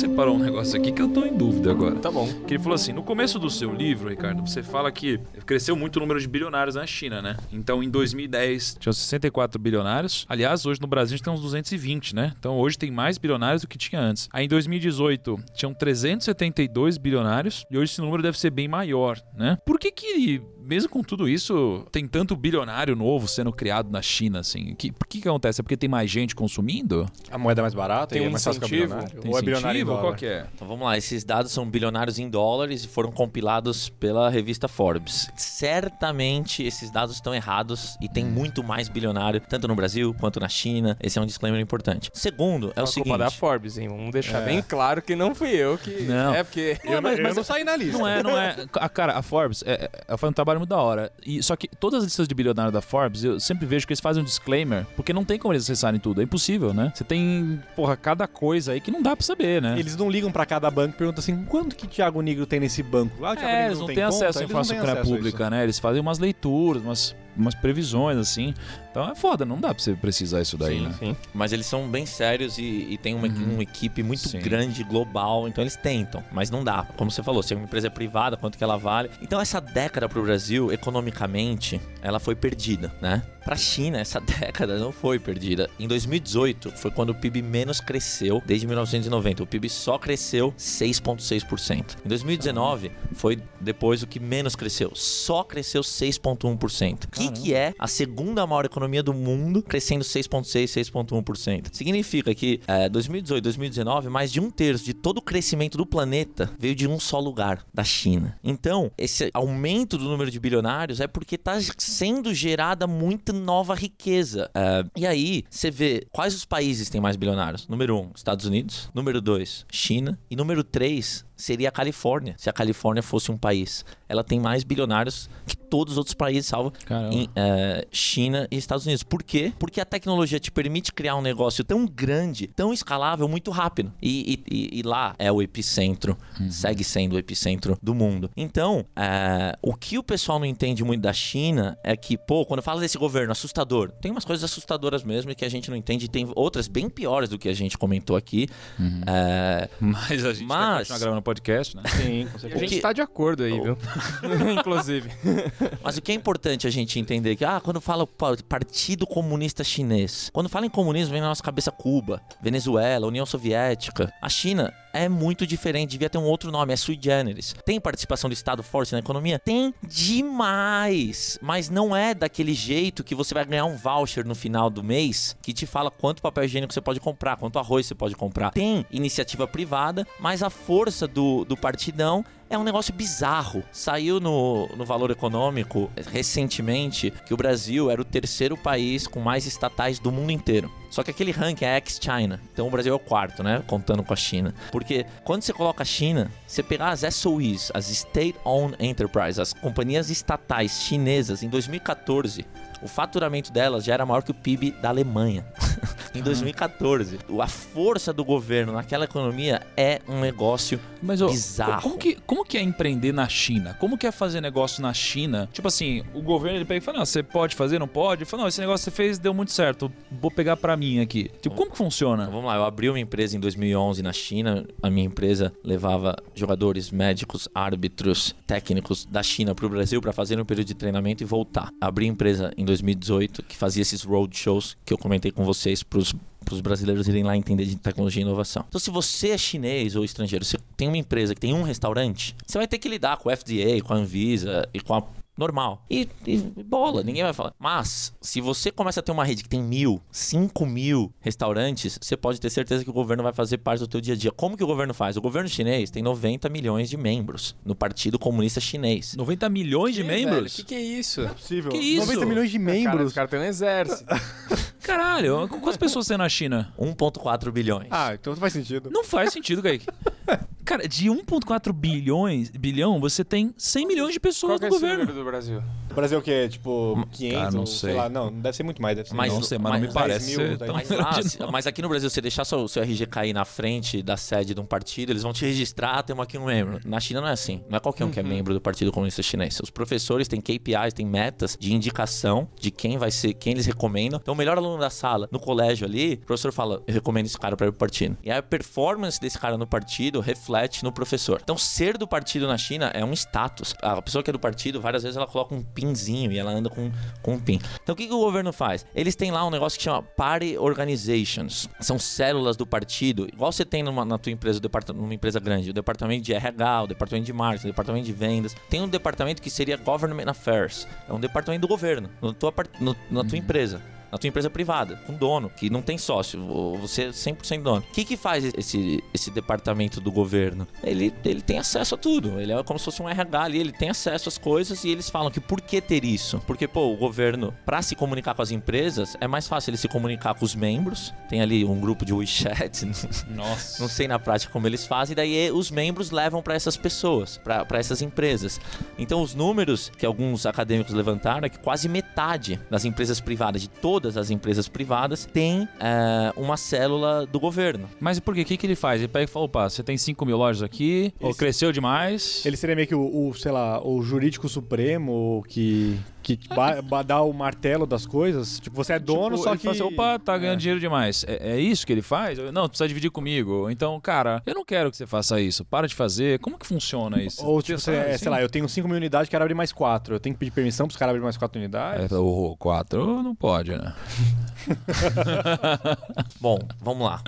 separou um negócio aqui que eu tô em dúvida agora. Tá bom. Que ele falou assim: no começo do seu livro, Ricardo, você fala que cresceu muito o número de bilionários na China, né? Então, em 2010, tinham 64 bilionários. Aliás, hoje no Brasil a gente tem uns 220, né? Então, hoje tem mais bilionários do que tinha antes. Aí, em 2018, tinham 372 bilionários. E hoje esse número deve ser bem maior, né? Por que que, mesmo com tudo isso, tem tanto bilionário novo sendo criado na China, assim? Que, por que que acontece? É porque tem mais gente consumindo? A moeda é mais barata Tem e é um mais fácil ficar incentivo? bilionário? Tem Ou é bilionário? Qual que é? Então vamos lá, esses dados são bilionários em dólares e foram compilados pela revista Forbes. Certamente esses dados estão errados e tem muito mais bilionário, tanto no Brasil quanto na China. Esse é um disclaimer importante. Segundo, é o a culpa da seguinte. Forbes, hein? Vamos deixar É. bem claro que não fui eu que. Não. É porque. Eu, mas- eu mas- não saí na lista. Não é, não é. A cara, a Forbes, é, é, ela faz um trabalho muito da hora. E, só que todas as listas de bilionário da Forbes, eu sempre vejo que eles fazem um disclaimer, porque não tem como eles acessarem tudo. É impossível, né? Você tem, porra, cada coisa aí que não dá pra saber, né? Eles não ligam pra cada banco e perguntam assim, quanto que Thiago Negro tem nesse banco? Ah, o Thiago É, Negro eles não tem têm conta? acesso à a pública, isso. né? Eles fazem umas leituras, umas, umas previsões, assim. Então é foda, não dá pra você precisar isso daí, sim, né? sim. Mas eles são bem sérios e, e tem uma, Uhum. uma equipe muito Sim. grande, global, então eles tentam, mas não dá. Como você falou, se uma empresa é privada, quanto que ela vale. Então essa década pro Brasil, economicamente, ela foi perdida, né? Pra China, essa década não foi perdida. Em 2018, foi quando o PIB menos cresceu desde 1990. O PIB só cresceu 6,6%. Em 2019, foi depois o que menos cresceu. Só cresceu 6,1%. O que, que é a segunda maior economia do mundo crescendo 6,6%, 6,1%? Significa que é, 2018, 2019, mais de um terço de todo o crescimento do planeta veio de um só lugar, da China. Então, esse aumento do número de bilionários é porque está sendo gerada muita nova riqueza. É, e aí, você vê quais os países têm mais bilionários? Número um, Estados Unidos. Número dois, China. E número três, seria a Califórnia, se a Califórnia fosse um país. Ela tem mais bilionários que todos os outros países, salvo em é, China e Estados Unidos. Por quê? Porque a tecnologia te permite criar um negócio tão grande, tão escalável, muito rápido. E, e- e- e lá é o epicentro, segue sendo o epicentro do mundo. Então, é, o que o pessoal não entende muito da China é que, pô, quando fala desse governo assustador, tem umas coisas assustadoras mesmo e que a gente não entende, e tem outras bem piores do que a gente comentou aqui. É, Mas a gente vai Mas- gravando podcast, né? Sim, com E a certeza. gente que- tá de acordo aí, viu? Inclusive. Mas o que é importante a gente entender é que, ah, quando fala pa- Partido Comunista Chinês, quando fala em comunismo, vem na nossa cabeça Cuba, Venezuela, União Soviética. A China é muito diferente, devia ter um outro nome, é sui generis. Tem participação do Estado forte na economia? Tem demais! Mas não é daquele jeito que você vai ganhar um voucher no final do mês que te fala quanto papel higiênico você pode comprar, quanto arroz você pode comprar. Tem iniciativa privada, mas a força do, do partidão é um negócio bizarro. Saiu no, no Valor Econômico recentemente que o Brasil era o terceiro país com mais estatais do mundo inteiro. Só que aquele ranking é ex-China. Então o Brasil é o quarto, né? Contando com a China. Porque quando você coloca a China, você pegar as SOEs, as State Owned Enterprise, as companhias estatais chinesas, em 2014, o faturamento delas já era maior que o PIB da Alemanha. em 2014. A força do governo naquela economia é um negócio Mas, Bizarro. Como que, como que é empreender na China? Como que é fazer negócio na China? Tipo assim, o governo ele pega e fala: não, você pode fazer, não pode? Ele fala: não, esse negócio que você fez deu muito certo, vou pegar pra mim aqui. Tipo, como que Então, funciona? vamos lá, eu abri uma empresa em 2011 na China. A minha empresa levava jogadores, médicos, árbitros, técnicos da China para o Brasil para fazer um período de treinamento e voltar. Abri empresa em 2018 que fazia esses road shows que eu comentei com vocês para os brasileiros irem lá entender de tecnologia e inovação. Então, se você é chinês ou estrangeiro, você tem uma empresa que tem um restaurante, você vai ter que lidar com o FDA, com a Anvisa e com a normal. E, e bola, ninguém vai falar. Mas, se você começa a ter uma rede que tem mil, cinco mil restaurantes, você pode ter certeza que o governo vai fazer parte do teu dia a dia. Como que o governo faz? O governo chinês tem 90 milhões de membros no Partido Comunista Chinês. 90 milhões de membros? velho, que que é isso? Possível. Que isso? 90 milhões de Cara, membros. os caras têm um exército. Caralho, quantas pessoas tem na China? 1,4 bilhões. Ah, então faz sentido. Não faz sentido, Kaique. Cara, de 1,4 bilhões, bilhão, você tem 100 milhões de pessoas Qual é no esse governo. Do Brasil? O Brasil é o quê? Tipo, 500 cara, não ou sei. lá. Não, deve ser muito mais. Deve ser Mas- não sei, mas, não me parece 10 mil, tão Mas, lá, grande, se- não. mas aqui no Brasil, você deixar seu, seu RG cair na frente da sede de um partido, eles vão te registrar, temos aqui um membro. Na China não é assim. Não é qualquer um que é membro do Partido Comunista Chinês. Os professores têm KPIs, têm metas de indicação de quem vai ser, quem eles recomendam. Então, o melhor aluno da sala, no colégio ali, o professor fala, eu recomendo esse cara para ir pro partido. E a performance desse cara no partido reflete no professor. Então, ser do partido na China é um status. A pessoa que é do partido, várias vezes ela coloca um pinzinho e ela anda com, com um pin. Então, o que, que o governo faz? Eles têm lá um negócio que chama Party Organizations. São células do partido, igual você tem numa, na tua empresa, numa empresa grande, o departamento de RH, o departamento de marketing, o departamento de vendas. Tem um departamento que seria Government Affairs. É um departamento do governo, no tua, no- na tua empresa. Na tua empresa privada, com dono, que não tem sócio, você é 100% dono. O que que faz esse, esse departamento do governo? Ele, ele tem acesso a tudo. Ele é como se fosse um RH ali, ele tem acesso às coisas e eles falam que por que ter isso? Porque, pô, o governo, pra se comunicar com as empresas, é mais fácil ele se comunicar com os membros. Tem ali um grupo de WeChat, Nossa. não sei na prática como eles fazem, daí os membros levam para essas pessoas, para essas empresas. Então, os números que alguns acadêmicos levantaram é que quase metade das empresas privadas, de todas as empresas privadas, tem eh, uma célula do governo. Mas e por quê? O que, que ele faz? Ele pega e fala, opa, você tem 5 mil lojas aqui, ou Esse- cresceu demais. Ele seria meio que o, o, sei lá, o jurídico supremo que, que ba- ba- dá o martelo das coisas. Tipo, você é dono, Tipo, só ele que... fala assim, opa, tá ganhando É. dinheiro demais. É, é isso que ele faz? Eu, Não, precisa dividir comigo. Então, cara, eu não quero que você faça isso. Para de fazer. Como que funciona isso? Ou tipo, Você é, assim? sei lá, eu tenho 5 mil unidades, quero abrir mais 4. Eu tenho que pedir permissão pros caras abrirem mais 4 unidades? É, o 4 não pode, né? Bom, vamos lá.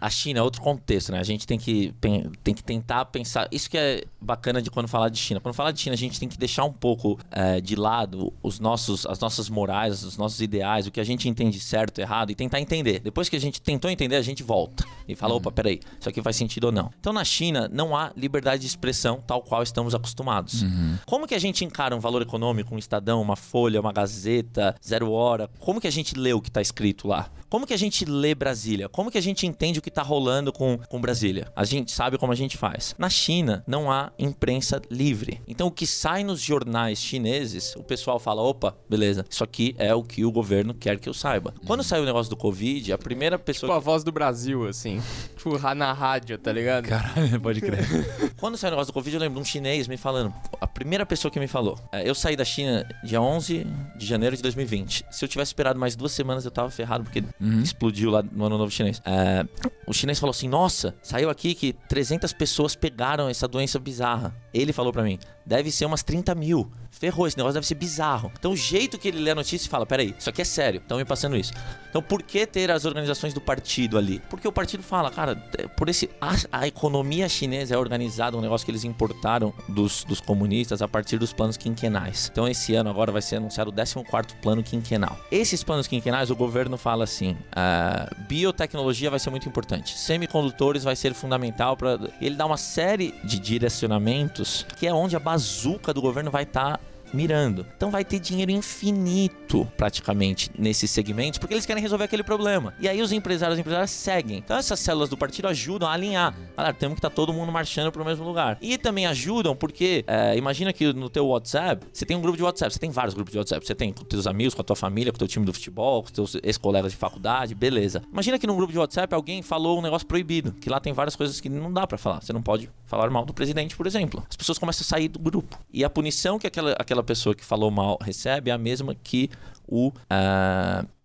A China é outro contexto, né? A gente tem que, tem que tentar pensar. Isso que é bacana de quando falar de China. Quando falar de China, a gente tem que deixar um pouco eh, de lado os nossos, as nossas morais, os nossos ideais, o que a gente entende certo, errado e tentar entender. Depois que a gente tentou entender, a gente volta e fala: opa, peraí, isso aqui faz sentido ou não. Então na China não há liberdade de expressão tal qual estamos acostumados. Como que a gente encara um valor econômico, um Estadão, uma Folha, uma Gazeta, Zero Hora? Como que a gente lê o que está escrito lá? Como que a gente lê Brasília? Como que a gente entende o que está rolando com, com Brasília? A gente sabe como a gente faz. Na China, não há imprensa livre. Então, o que sai nos jornais chineses, o pessoal fala: opa, beleza, isso aqui é o que o governo quer que eu saiba. Quando saiu o negócio do Covid, a primeira pessoa. Tipo a voz do Brasil, assim. Tipo, na rádio, tá ligado? Caralho, pode crer. Quando saiu o negócio do Covid, eu lembro de um chinês me falando. A primeira pessoa que me falou. é, eu saí da China dia 11 de janeiro de 2020. Se eu tivesse esperado mais duas semanas, eu tava ferrado, porque explodiu lá no Ano Novo Chinês. É, o chinês falou assim: Nossa, saiu aqui que 300 pessoas pegaram essa doença bizarra. Ele falou pra mim: Deve ser umas 30 mil. Ferrou, esse negócio deve ser bizarro. Então, o jeito que ele lê a notícia e fala: Peraí, isso aqui é sério, estão me passando isso. Então, por que ter as organizações do partido ali? Porque o partido fala, cara, é, por esse. A, a economia chinesa é organizada, um negócio que eles importaram dos, dos comunistas a partir dos planos quinquenais. Então, esse ano agora vai ser anunciado o 14 plano quinquenal. Esses planos quinquenais, o governo fala assim: ah, biotecnologia vai ser muito importante, semicondutores vai ser fundamental para. Ele dá uma série de direcionamentos que é onde a bazuca do governo vai estar mirando. Então vai ter dinheiro infinito, praticamente, nesses segmentos, porque eles querem resolver aquele problema. E aí os empresários e empresárias seguem. Então essas células do partido ajudam a alinhar. Olha, temos que estar todo mundo marchando para o mesmo lugar. E também ajudam porque, é, imagina que no teu WhatsApp, você tem um grupo de WhatsApp, você tem vários grupos de WhatsApp. Você tem com teus amigos, com a tua família, com o teu time do futebol, com teus ex-colegas de faculdade, beleza. Imagina que num grupo de WhatsApp alguém falou um negócio proibido, que lá tem várias coisas que não dá para falar. Você não pode falar mal do presidente, por exemplo. As pessoas começam a sair do grupo. E a punição que aquela, aquela pessoa que falou mal recebe é a mesma que o,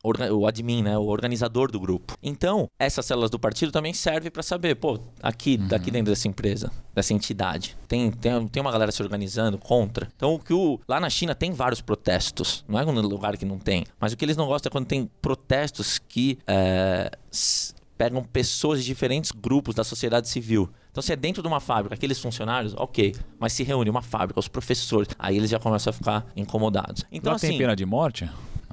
orga- o admin, né, o organizador do grupo. Então, essas células do partido também servem para saber, pô, aqui, daqui dentro dessa empresa, dessa entidade, tem, tem, tem uma galera se organizando contra. Então, o que o, lá na China tem vários protestos, não é um lugar que não tem, mas o que eles não gostam é quando tem protestos que s- pegam pessoas de diferentes grupos da sociedade civil. Então, se é dentro de uma fábrica, aqueles funcionários, ok. Mas se reúne uma fábrica, os professores, aí eles já começam a ficar incomodados. Então, Lá assim. tem pena de morte?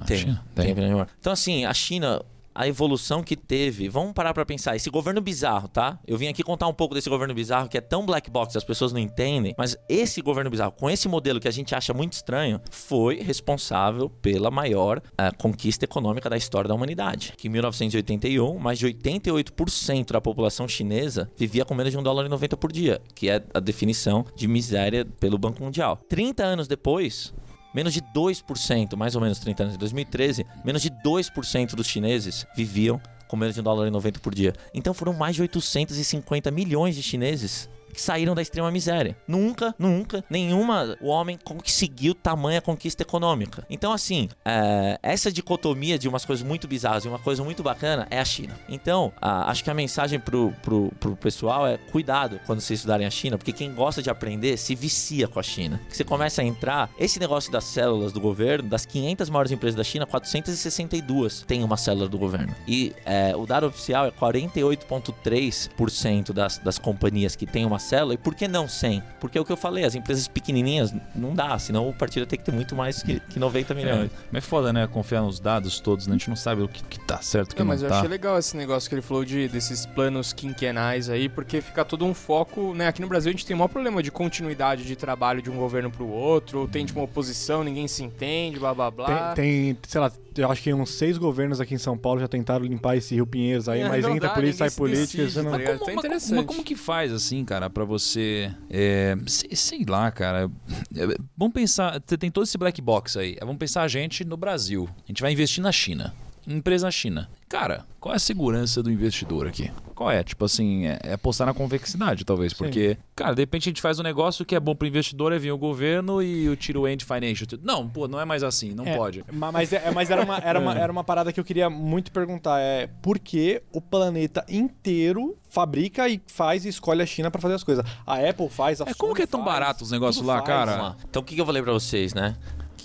Tem, China? tem pena de morte. Então, assim, a China, a evolução que teve. Vamos parar pra pensar. Esse governo bizarro, tá? Eu vim aqui contar um pouco desse governo bizarro que é tão black box, as pessoas não entendem. Mas esse governo bizarro, com esse modelo que a gente acha muito estranho, foi responsável pela maior eh, conquista econômica da história da humanidade. Que em 1981, mais de 88% da população chinesa vivia com menos de um dólar e 90 por dia, que é a definição de miséria pelo Banco Mundial. 30 anos depois, Menos de 2%, mais ou menos 30 anos, em 2013, menos de 2% dos chineses viviam com menos de um dólar 90 por dia. Então foram mais de 850 milhões de chineses que saíram da extrema miséria. Nunca, nunca, nenhuma homem conseguiu tamanha conquista econômica. Então, assim, é, essa dicotomia de umas coisas muito bizarras e uma coisa muito bacana é a China. Então, a, acho que a mensagem pro, pro, pro pessoal é cuidado quando vocês estudarem a China, porque quem gosta de aprender se vicia com a China. Você começa a entrar, esse negócio das células do governo, das 500 maiores empresas da China, 462 tem uma célula do governo. E é, o dado oficial é 48,3% das, das companhias que têm uma célula. E por que não 100? Porque é o que eu falei, as empresas pequenininhas não dá, senão o partido tem que ter muito mais que, que 90 milhões. É, mas é foda, né? Confiar nos dados todos, né? A gente não sabe o que, que tá certo, o que Não, não, mas eu tá. achei legal esse negócio que ele falou de, desses planos quinquenais aí, porque fica todo um foco, né? Aqui no Brasil a gente tem o maior problema de continuidade de trabalho de um governo pro outro, ou tem tipo uma oposição, ninguém se entende, blá blá blá. Tem, tem, sei lá, eu acho que uns seis governos aqui em São Paulo já tentaram limpar esse Rio Pinheiros aí, É, mas não entra dá, polícia, sai se política. decide, você não... tá ligado? Como, Tá mas- interessante. mas como que faz assim, cara, pra você. É, sei, sei lá, cara. É, Vamos pensar. Você tem todo esse black box aí. Vamos pensar a gente no Brasil. A gente vai investir na China. Empresa na China. Cara, qual é a segurança do investidor aqui? Qual é? Tipo assim, é, é apostar na convexidade, talvez. Porque, cara, de repente a gente faz um negócio que é bom pro investidor, aí vem o governo e o tiro end financial. Não, pô, não é mais assim, não É, pode. ma- Mas, é- mas era, uma, era, uma, era uma parada que eu queria muito perguntar. É por que o planeta inteiro fabrica e faz e escolhe a China pra fazer as coisas? A Apple faz, a É como Sony que é tão faz, barato os negócios lá, faz. cara? Lá. Então o que que eu falei pra vocês, né?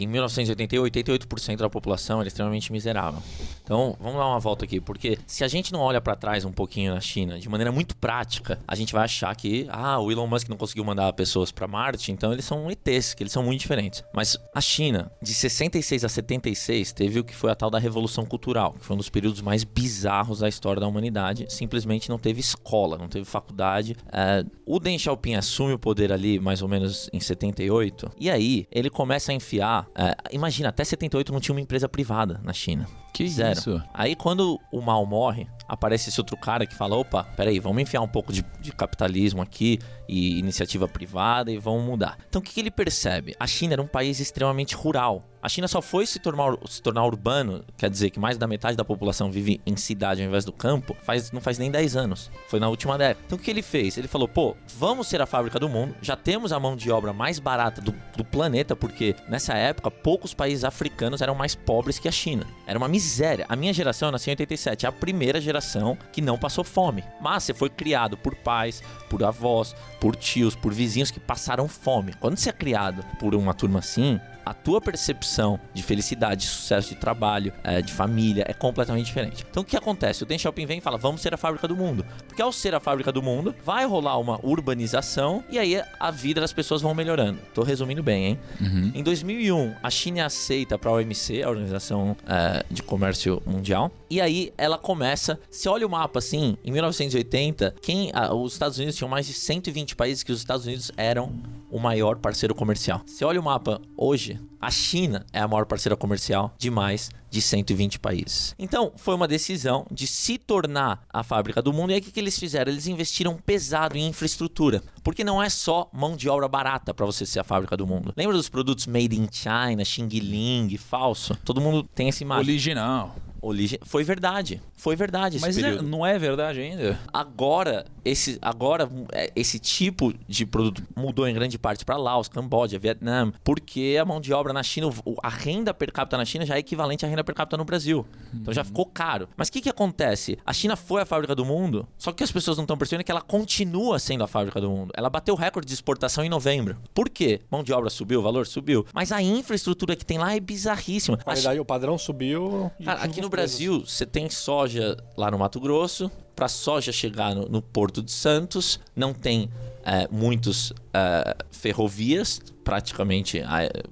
Que em 1988, 88% da população era extremamente miserável. Então, vamos dar uma volta aqui, porque se a gente não olha pra trás um pouquinho na China, de maneira muito prática, a gente vai achar que, ah, o Elon Musk não conseguiu mandar pessoas pra Marte, então eles são ETs, que eles são muito diferentes. Mas a China, de 66 a 76, teve o que foi a tal da Revolução Cultural, que foi um dos períodos mais bizarros da história da humanidade. Simplesmente não teve escola, não teve faculdade. É, o Deng Xiaoping assume o poder ali mais ou menos em 78, e aí ele começa a enfiar. É, imagina, até 78 não tinha uma empresa privada na China. Que Zero. isso? Aí quando o Mao morre, aparece esse outro cara que fala: opa, peraí, vamos enfiar um pouco de, de capitalismo aqui e iniciativa privada e vamos mudar. Então o que, que ele percebe? A China era um país extremamente rural. A China só foi se tornar, se tornar urbano, quer dizer que mais da metade da população vive em cidade ao invés do campo, faz, não faz nem 10 anos. Foi na última década. Então o que ele fez? Ele falou: pô, vamos ser a fábrica do mundo, já temos a mão de obra mais barata do, do planeta, porque nessa época poucos países africanos eram mais pobres que a China. Era uma miséria. A minha geração, eu nasci em 87, é a primeira geração que não passou fome. Mas você foi criado por pais, por avós, por tios, por vizinhos que passaram fome. Quando você é criado por uma turma assim, a tua percepção de felicidade, de sucesso de trabalho, eh, de família é completamente diferente. Então o que acontece? O Deng Xiaoping vem e fala: vamos ser a fábrica do mundo. Porque ao ser a fábrica do mundo, vai rolar uma urbanização e aí a vida das pessoas vão melhorando. Tô resumindo bem, hein? Uhum. Em 2001, a China é aceita para a OMC, a Organização eh, de Comércio Mundial. E aí ela começa. Se olha o mapa assim, em 1980, quem, os Estados Unidos tinham mais de 120 países que os Estados Unidos eram o maior parceiro comercial. Se olha o mapa hoje, вещи. A China é a maior parceira comercial de mais de 120 países. Então, foi uma decisão de se tornar a fábrica do mundo. E aí, o que, que eles fizeram? Eles investiram pesado em infraestrutura. Porque não é só mão de obra barata para você ser a fábrica do mundo. Lembra dos produtos made in China, Xing Ling, falso? Todo mundo tem essa imagem. Original. Origi- Foi verdade. Foi verdade Mas é- não é verdade ainda? Agora, esse, agora é, esse tipo de produto mudou em grande parte para Laos, Camboja, Vietnã, porque a mão de obra na China, a renda per capita na China já é equivalente à renda per capita no Brasil. Então já ficou caro. Mas o que, que acontece? A China foi a fábrica do mundo, só que as pessoas não estão percebendo que ela continua sendo a fábrica do mundo. Ela bateu o recorde de exportação em novembro. Por quê? Mão de obra subiu, o valor subiu. Mas a infraestrutura que tem lá é bizarríssima. A qualidade, o padrão subiu. Cara, aqui no. Brasil, você tem soja lá no Mato Grosso. Pra soja chegar no, no Porto de Santos, não tem é, muitos é, ferrovias, praticamente é,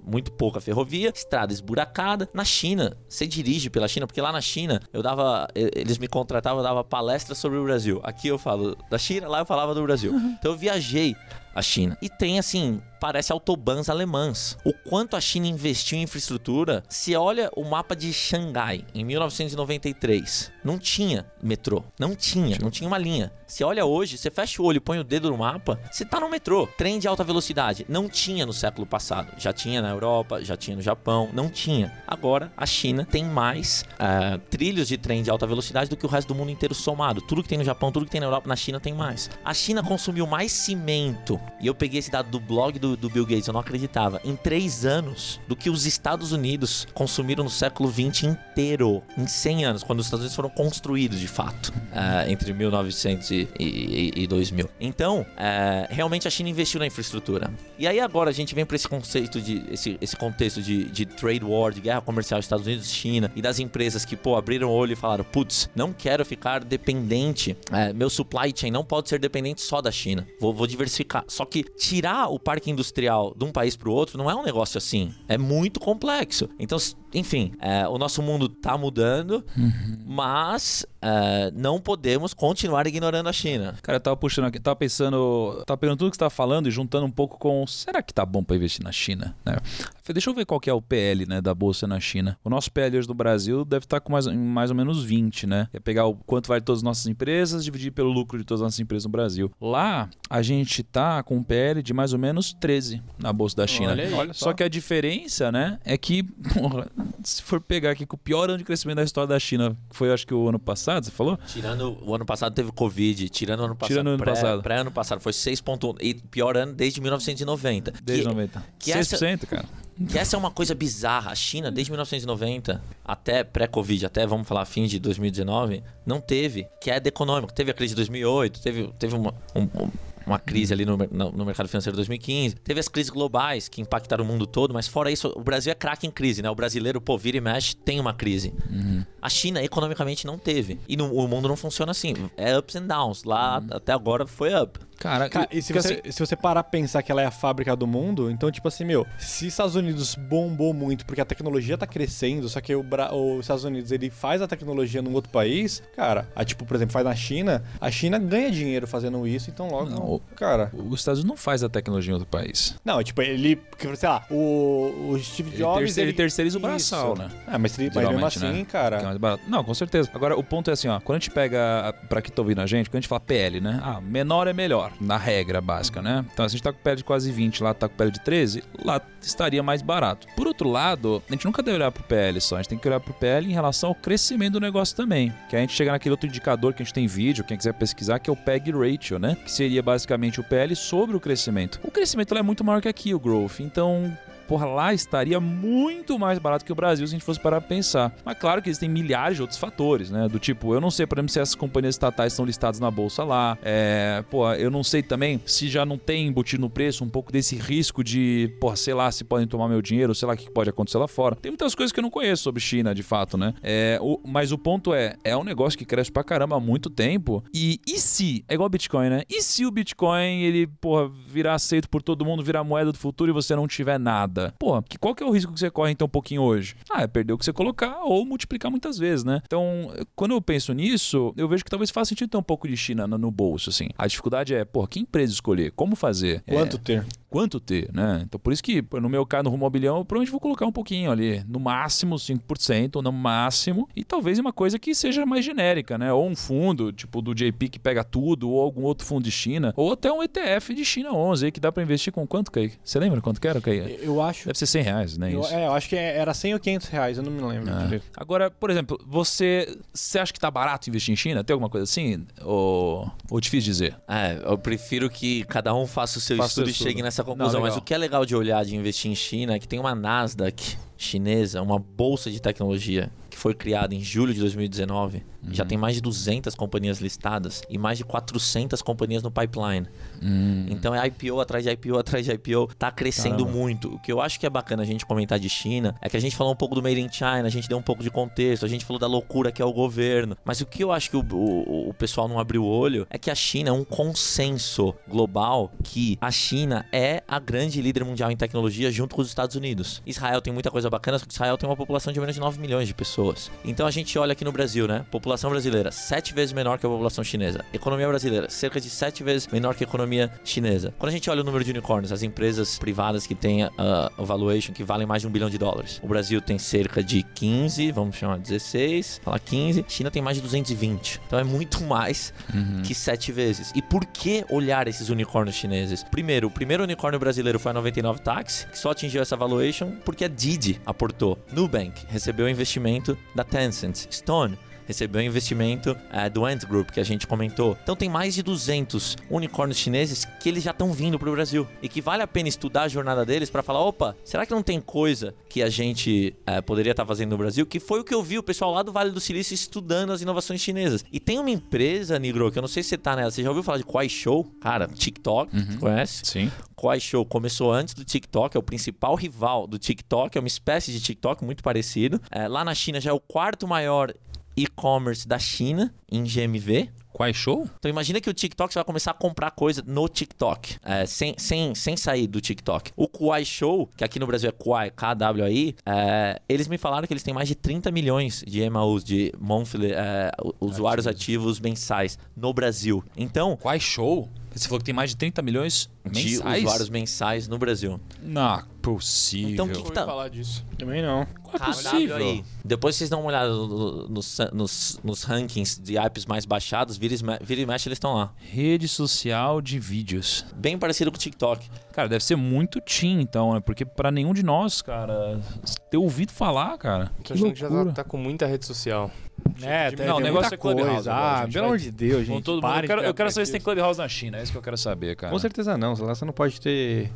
muito pouca ferrovia, estrada esburacada. Na China, você dirige pela China, porque lá na China eu dava, eles me contratavam, eu dava palestras sobre o Brasil. Aqui eu falo da China, lá eu falava do Brasil. Então eu viajei a China. E tem assim, parece autobans alemãs. O quanto a China investiu em infraestrutura, se olha o mapa de Xangai em 1993, não tinha metrô, não tinha, não tinha uma linha. Se olha hoje, você fecha o olho e põe o dedo no mapa, você tá no metrô. Trem de alta velocidade, não tinha no século passado. Já tinha na Europa, já tinha no Japão, não tinha. Agora, a China tem mais ah, trilhos de trem de alta velocidade do que o resto do mundo inteiro somado. Tudo que tem no Japão, tudo que tem na Europa, na China tem mais. A China consumiu mais cimento, e eu peguei esse dado do blog do, do Bill Gates, eu não acreditava, em três anos, do que os Estados Unidos consumiram no século XX inteiro. Em 100 anos, quando os Estados Unidos foram construídos de fato, ah, entre 1900 e, e- e 2000. Então, ah, realmente a China investiu na infraestrutura. E aí agora a gente vem para esse conceito de esse, esse contexto de, de trade war, de guerra comercial Estados Unidos China e das empresas que pô abriram o olho e falaram, putz, não quero ficar dependente, é, meu supply chain não pode ser dependente só da China. Vou, vou diversificar. Só que tirar o parque industrial de um país para o outro não é um negócio assim. É muito complexo. Então, enfim, é, o nosso mundo tá mudando, mas é, não podemos continuar ignorando a China. Cara, eu tava puxando aqui, tava pensando, tava pegando tudo que você tava falando e juntando um pouco com, será que tá bom pra investir na China, né? Deixa eu ver qual que é o PL, né, da bolsa na China. O nosso PL hoje no Brasil deve estar com mais, mais ou menos 20, né? É pegar o quanto vale todas as nossas empresas, dividir pelo lucro de todas as nossas empresas no Brasil. Lá, a gente tá com um PL de mais ou menos 13 na bolsa da China. Olha aí. Olha Só que a diferença, né, é que, porra, se for pegar aqui com o pior ano de crescimento da história da China, que foi acho que o ano passado, você falou? Tirando o ano passado teve Covid, tirando o ano passado. Tirando o ano pré- passado. Pré-ano passado foi 6,1 e pior ano desde 1990. Desde que, 90. que 6%, cara. que essa é uma coisa bizarra. A China, desde 1990 até pré-Covid, até vamos falar fim de 2019, não teve queda econômica. Teve a crise de 2008, teve, teve uma, um- um- uma crise ali no, no- no mercado financeiro de 2015. Teve as crises globais que impactaram o mundo todo, mas fora isso, o Brasil é craque em crise, né? O brasileiro, pô, vira e mexe, tem uma crise. A China, economicamente, não teve. E no- o mundo não funciona assim. É ups and downs. Lá, até agora, foi up. Cara, Cara, e se você, assim- se você parar pra pensar que ela é a fábrica do mundo, então, tipo assim, meu, se Estados Unidos bombou muito porque a tecnologia tá crescendo, só que o Bra- os Estados Unidos ele faz a tecnologia num outro país, cara, a, tipo, por exemplo, faz na China, a China ganha dinheiro fazendo isso, então logo, Não, o- cara. Os Estados Unidos não faz a tecnologia em outro país. Não, tipo, ele, sei lá, o, o Steve Ele, Jobs. terceira, ele terceiriza o braçal, Isso. né? Ah, mas, ele, mas mesmo assim, né? cara. É. Não, com certeza. Agora, o ponto é assim, ó. Quando a gente pega, pra quem tá ouvindo a gente, quando a gente fala PL, né? Ah, menor é melhor, na regra básica, né? Então, se a gente tá com PL de quase 20, lá tá com PL de 13, lá estaria mais barato. Por outro lado, a gente nunca deve olhar pro PL só, a gente tem que olhar pro PL em relação ao crescimento do negócio também. Que a gente chega naquele outro indicador que a gente tem vídeo, quem quiser pesquisar, que é o PEG Ratio, né? Que seria basicamente o PL sobre o crescimento. O crescimento é muito maior que aqui, o growth. Então, porra, lá estaria muito mais barato que o Brasil se a gente fosse parar pra pensar. Mas claro que existem milhares de outros fatores, né? Do tipo, eu não sei, por exemplo, se essas companhias estatais estão listadas na bolsa lá. É, pô, eu não sei também se já não tem embutido no preço um pouco desse risco de, pô, sei lá, se podem tomar meu dinheiro, sei lá o que pode acontecer lá fora. Tem muitas coisas que eu não conheço sobre China, de fato, né? É, o- mas o ponto é, é um negócio que cresce pra caramba há muito tempo. E, e se, é igual Bitcoin, né? E se o Bitcoin, ele, porra, virar aceito por todo mundo, virar moeda do futuro e você não tiver nada? Porra, que, qual que é o risco que você corre então um pouquinho hoje? Ah, é perder o que você colocar ou multiplicar muitas vezes, né? Então, quando eu penso nisso, eu vejo que talvez faça sentido ter um pouco de China no, bolso, assim. A dificuldade é, porra, que empresa escolher? Como fazer? É, Quanto ter? Quanto ter, né? Então por isso que no meu caso no rumo ao bilhão, eu provavelmente vou colocar um pouquinho ali, no máximo 5%, ou no máximo, e talvez uma coisa que seja mais genérica, né? Ou um fundo, tipo do JP que pega tudo, ou algum outro fundo de China, ou até um ETF de China 11 aí que dá pra investir com quanto, Kaique? Você lembra quanto que era, Kaique? Eu acho. Deve ser 100 reais, né? Eu, Isso. é, eu acho que era 100 ou 500 reais, eu não me lembro. Ah. Agora, por exemplo, você, você acha que tá barato investir em China? Tem alguma coisa assim? Ou, ou difícil dizer? É, eu prefiro que cada um faça o seu Faça estudo e chegue nessa Não, conclusão. Mas legal. o que é legal de olhar de investir em China é que tem uma Nasdaq chinesa, uma bolsa de tecnologia que foi criada em julho de 2019 Já tem mais de 200 companhias listadas e mais de 400 companhias no pipeline. Então é IPO atrás de IPO atrás de IPO. Tá crescendo Caramba. muito. O que eu acho que é bacana a gente comentar de China é que a gente falou um pouco do Made in China, a gente deu um pouco de contexto, a gente falou da loucura que é o governo. Mas o que eu acho que o, o- o pessoal não abriu o olho é que a China é um consenso global que a China é a grande líder mundial em tecnologia junto com os Estados Unidos. Israel tem muita coisa bacana, Israel tem uma população de menos de 9 milhões de pessoas. Então a gente olha aqui no Brasil, né? População brasileira, sete vezes menor que a população chinesa. Economia brasileira, cerca de sete vezes menor que a economia chinesa. Quando a gente olha o número de unicórnios, as empresas privadas que têm a, a valuation que valem mais de um bilhão de dólares. O Brasil tem cerca de 15, vamos chamar 16, falar 15. China tem mais de 220. Então é muito mais que sete vezes. E por que olhar esses unicórnios chineses? Primeiro, o primeiro unicórnio brasileiro foi a 99 Taxi, que só atingiu essa valuation porque a Didi aportou. Nubank recebeu investimento da Tencent. Stone recebeu investimento eh, do Ant Group, que a gente comentou. Então tem mais de 200 unicórnios chineses que eles já estão vindo para o Brasil. E que vale a pena estudar a jornada deles para falar, opa, será que não tem coisa que a gente eh, poderia estar fazendo no Brasil? Que foi o que eu vi o pessoal lá do Vale do Silício estudando as inovações chinesas. E tem uma empresa, Nigro, que eu não sei se você tá nela, você já ouviu falar de Kuaishou? Cara, TikTok, você conhece? Sim. Kuaishou começou antes do TikTok, é o principal rival do TikTok, é uma espécie de TikTok muito parecido. É, lá na China já é o quarto maior e-commerce da China em GMV. Quais show? Então imagina que o TikTok você vai começar a comprar coisa no TikTok, é, sem, sem, sem sair do TikTok. O Kuai Show, que aqui no Brasil é Kuai, K-W-I, é, eles me falaram que eles têm mais de 30 milhões de MAUs, de monthly, é, usuários ativos mensais no Brasil. Então, Quais show? Você falou que tem mais de 30 milhões de mensais? usuários mensais no Brasil. Não, possível. Então, que Ouvi que tá- falar disso. Também não. Qual é possível? Depois vocês dão uma olhada no- nos, nos, nos rankings de apps mais baixados, vira e me- vira e mexe, eles estão lá. Rede social de vídeos. Bem parecido com o TikTok. Cara, deve ser muito teen, então, né? Porque pra nenhum de nós, cara, ter ouvido falar, cara. Tô Que achando que já loucura. tá, tá com muita rede social. É, Não, o negócio é Clubhouse agora, Ah, pelo amor de Deus, gente. todo mundo. pare Eu quero, eu quero saber se tem Clubhouse na China, é isso que eu quero saber, cara. Com certeza não, lá você não pode ter.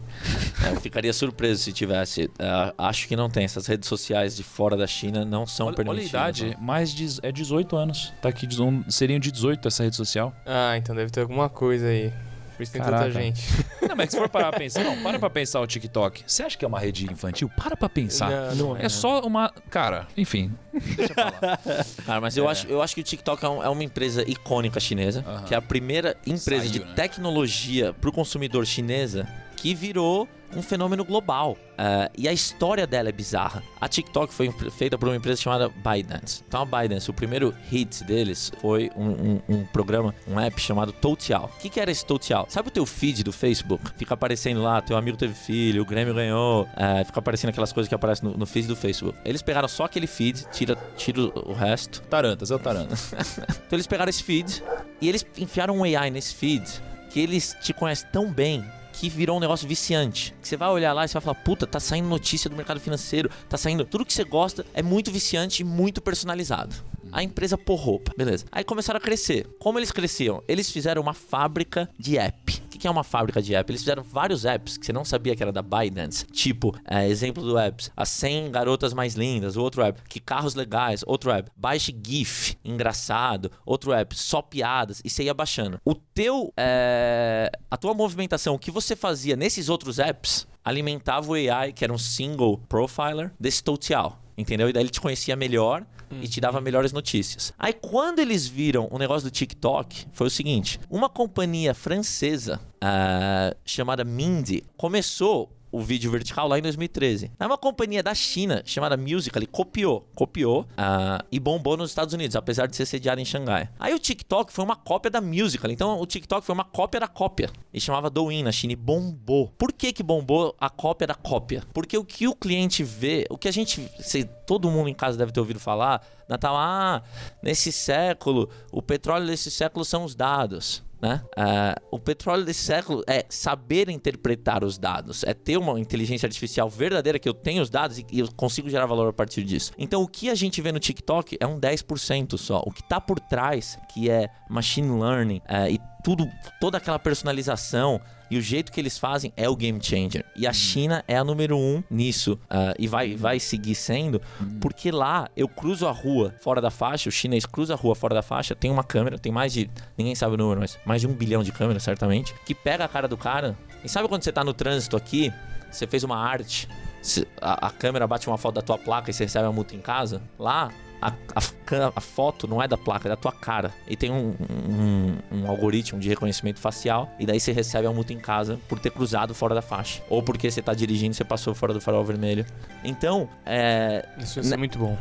É, eu ficaria surpreso se tivesse. É, acho que não tem. Essas redes sociais de fora da China não são Olha, olha a permitidas. idade, mais de, é 18 anos. Tá aqui, seriam de 18 essa rede social. Ah, então deve ter alguma coisa aí. Por isso tem Caraca. tanta gente. Não, mas se for parar pra pensar, não, para pra pensar o TikTok. Você acha que é uma rede infantil? Para pra pensar. Não, É só uma. Cara, enfim. Deixa pra lá. Cara, mas eu, acho, eu acho que o TikTok é, um- é uma empresa icônica chinesa, Aham. que é a primeira empresa Saiu, de né? tecnologia pro consumidor chinesa que virou um fenômeno global. É, e a história dela é bizarra. A TikTok foi feita por uma empresa chamada ByteDance. Então a ByteDance, o primeiro hit deles foi um, um- um programa, um app chamado Toutiao. O que, que era esse Toutiao? Sabe o teu feed do Facebook? Fica aparecendo lá, teu amigo teve filho, o Grêmio ganhou, é, fica aparecendo aquelas coisas que aparecem no, no feed do Facebook. Eles pegaram só aquele feed, tira, tira o resto, Tarantas, é o Tarantas. então eles pegaram esse feed e eles enfiaram um AI nesse feed que eles te conhecem tão bem que virou um negócio viciante. Que você vai olhar lá e você vai falar, puta, tá saindo notícia do mercado financeiro, tá saindo. Tudo que você gosta é muito viciante e muito personalizado. A empresa porrou, beleza. Aí começaram a crescer. Como eles cresciam? Eles fizeram uma fábrica de app. Que é uma fábrica de app? Eles fizeram vários apps que você não sabia que era da ByteDance. Tipo, é, exemplo do apps, as 100 garotas mais lindas, outro app, que carros legais, outro app, baixe GIF, engraçado, outro app, só piadas, e você ia baixando. O teu, é, a tua movimentação, o que você fazia nesses outros apps, alimentava o AI, que era um single profiler, desse Toutiao. Entendeu? E daí ele te conhecia melhor e te dava melhores notícias. Aí quando eles viram o negócio do TikTok, foi o seguinte: uma companhia francesa ah, chamada Mindy começou o vídeo vertical lá em 2013. Aí uma companhia da China chamada Musical.ly copiou, copiou ah, e bombou nos Estados Unidos, apesar de ser sediado em Xangai. Aí o TikTok foi uma cópia da Musical.ly, então o TikTok foi uma cópia da cópia e chamava Douyin na China e bombou. Por que que bombou a cópia da cópia? Porque o que o cliente vê, o que a gente, se, todo mundo em casa deve ter ouvido falar, Natal, ah, nesse século, o petróleo desse século são os dados né? Ah, o petróleo desse século é saber interpretar os dados, é ter uma inteligência artificial verdadeira que eu tenho os dados e, e eu consigo gerar valor a partir disso. Então, o que a gente vê no TikTok é um 10% só. O que está por trás, que é machine learning é, e tudo, toda aquela personalização e o jeito que eles fazem é o game changer. E a China é a número um nisso. ah, e vai, vai seguir sendo, porque lá eu cruzo a rua fora da faixa, o chinês cruza a rua fora da faixa, tem uma câmera, tem mais de. Ninguém sabe o número, mas mais de um bilhão de câmeras, certamente, que pega a cara do cara. E sabe quando você tá no trânsito aqui, você fez uma arte, a, a câmera bate uma foto da tua placa e você recebe a multa em casa? Lá. A, a a foto não é da placa, é da tua cara. E tem um, um- um algoritmo de reconhecimento facial. E daí você recebe a multa em casa por ter cruzado fora da faixa. Ou porque você tá dirigindo e você passou fora do farol vermelho. Então, é, Isso ia ser Né? muito bom.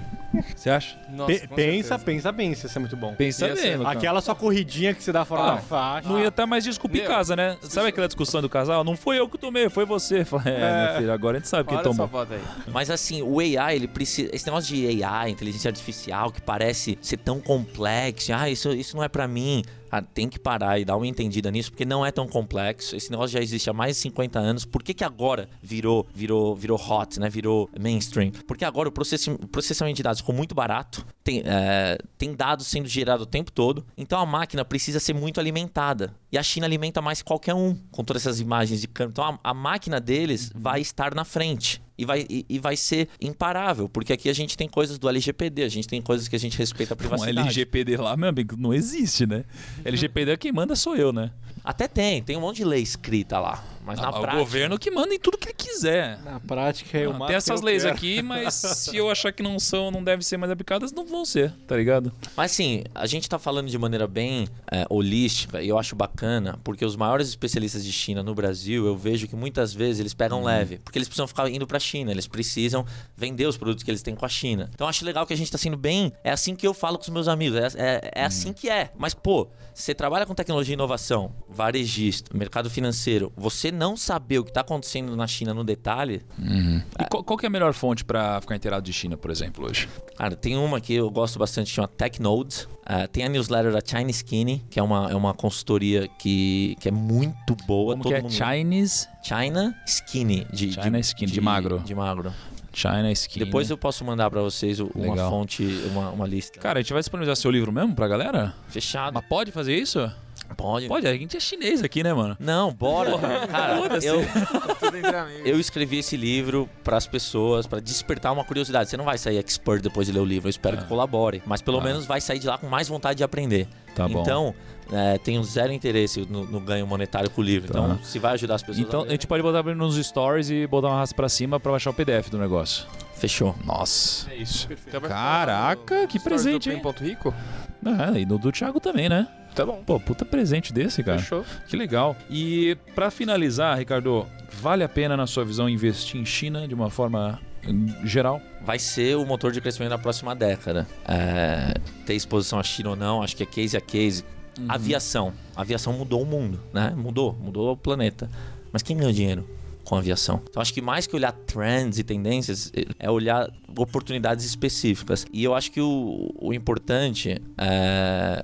Você acha? Nossa, com pensa, certeza. pensa, pensa, isso é muito bom. Pensa Ia ser- bem, Lucão. Aquela só corridinha que você dá fora Ah, da faixa. Não ia estar mais desculpa em casa, né? Sabe aquela discussão do casal? Não foi eu que tomei, foi você. Falei, É, meu filho, agora a gente sabe quem Olha tomou. essa foto aí. Mas assim, o AI, ele precisa. Esse negócio de AI, inteligência artificial, que parece ser tão complexo. Ah, isso, isso não é pra mim. Ah, tem que parar e dar uma entendida nisso, porque não é tão complexo. Esse negócio já existe há mais de 50 anos. Por que, que agora virou, virou, virou hot, né? Virou mainstream? Porque agora o processamento de dados ficou muito barato. Tem, é, tem dados sendo gerados o tempo todo. Então a máquina precisa ser muito alimentada. E a China alimenta mais que qualquer um com todas essas imagens de câmera. Então a, a máquina deles vai estar na frente. E vai, e, e vai ser imparável, porque aqui a gente tem coisas do LGPD, a gente tem coisas que a gente respeita a privacidade. LGPD lá, meu amigo, não existe, né? LGPD quem manda sou eu, né? Até tem, tem um monte de lei escrita lá. Mas na Ah, o prática. governo que manda em tudo que ele quiser. Na prática, eu Ah, mato tem essas leis quero. aqui, mas se eu achar que não são, não devem ser mais aplicadas, não vão ser, tá ligado? Mas assim, a gente tá falando de maneira bem é, holística e eu acho bacana, porque os maiores especialistas de China no Brasil, eu vejo que muitas vezes eles pegam leve, porque eles precisam ficar indo pra China, eles precisam vender os produtos que eles têm com a China. Então eu acho legal que a gente tá sendo bem. É assim que eu falo com os meus amigos, é, é, é assim que é. Mas, pô, você trabalha com tecnologia e inovação, varejista, mercado financeiro, você não saber o que tá acontecendo na China no detalhe, E qual, qual que é a melhor fonte pra ficar inteirado de China, por exemplo, hoje? Cara, tem uma que eu gosto bastante, chama TechNodes. Ah, tem a newsletter da China Skinny, que é uma, é uma consultoria que, que é muito boa. Como todo que é mundo- Chinese, China Skinny. De, China Skinny, de magro. De magro. China Skin. Depois eu posso mandar pra vocês uma Legal. fonte, uma, uma lista. Cara, a gente vai disponibilizar seu livro mesmo pra galera? Fechado. Mas pode fazer isso? Pode. Pode, a gente é chinês aqui, né, mano? Não, bora. Cara, eu, eu escrevi esse livro para as pessoas, para despertar uma curiosidade. Você não vai sair expert depois de ler o livro, eu espero que colabore. Mas pelo Ah. menos vai sair de lá com mais vontade de aprender. Tá bom. Então, é, tenho zero interesse no, no ganho monetário com o livro. Tá. Então, se vai ajudar as pessoas Então a a gente pode botar nos stories e botar uma raça pra cima pra baixar o PDF do negócio. fechou. Nossa. É isso. Então vai Caraca, que presente, hein? Rico? Ah, e no do Thiago também, né? Tá bom. Pô, puta presente desse, cara. Fechou. Que legal. E pra finalizar, Ricardo, vale a pena, na sua visão, investir em China de uma forma geral? Vai ser o motor de crescimento da próxima década. É, ter exposição à China ou não, acho que é case a case. Uhum. Aviação. A aviação mudou o mundo, né? Mudou, mudou o planeta. Mas quem ganhou dinheiro? Com aviação. Então acho que mais que olhar trends e tendências, é olhar oportunidades específicas. E eu acho que o, o importante é,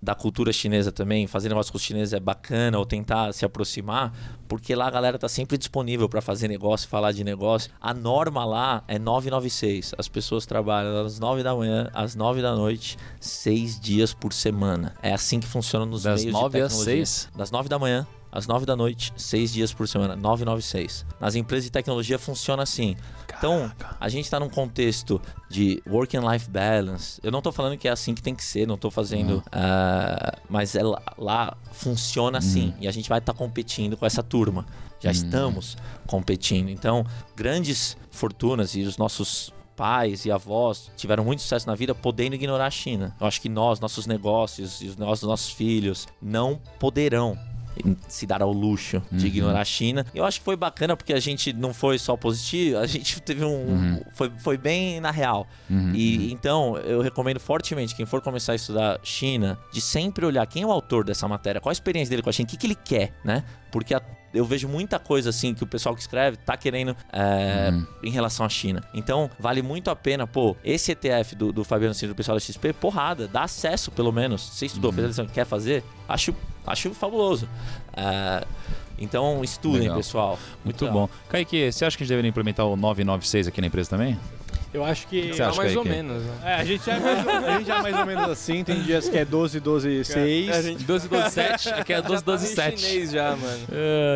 da cultura chinesa também, fazer negócio com os chineses é bacana, ou tentar se aproximar, porque lá a galera tá sempre disponível para fazer negócio, falar de negócio. A norma lá é 996. As pessoas trabalham das 9 da manhã às 9 da noite, seis dias por semana. É assim que funciona nos Das meios de 9 às tecnologia. 6? Das 9 da manhã às 9 da noite, seis dias por semana, 996. Nas empresas de tecnologia funciona assim. Então, a gente está num contexto de work and life balance. Eu não tô falando que é assim que tem que ser, não tô fazendo. ah, mas é lá, lá funciona assim. E a gente vai estar competindo com essa turma. Já estamos competindo. Então, grandes fortunas e os nossos pais e avós tiveram muito sucesso na vida podendo ignorar a China. Eu acho que nós, nossos negócios e os nossos filhos não poderão se dar ao luxo de ignorar a China. Eu acho que foi bacana porque a gente não foi só positivo, a gente teve um. Foi, foi bem na real. E então eu recomendo fortemente quem for começar a estudar China, de sempre olhar quem é o autor dessa matéria, qual a experiência dele com a China, o que, que ele quer, né? Porque a- eu vejo muita coisa assim que o pessoal que escreve tá querendo é, em relação à China. Então, vale muito a pena, pô, esse ETF do, do Fabiano Ciro, do pessoal da XP, porrada, dá acesso pelo menos. Você estudou, fez a lição, quer fazer? Acho, acho fabuloso. É, então, estudem, Legal. pessoal. Muito legal. bom. Kaique, você acha que a gente deveria implementar o 996 aqui na empresa também? Eu acho que. você Tá acha, mais ou Kaique? menos, né? É, a gente, é mais, ou- a gente é mais ou menos assim. Tem dias que é 12, 12, 6. É, gente 12, 12, 7. Aqui é 12, 12, já tá em 7. chinês já, mano.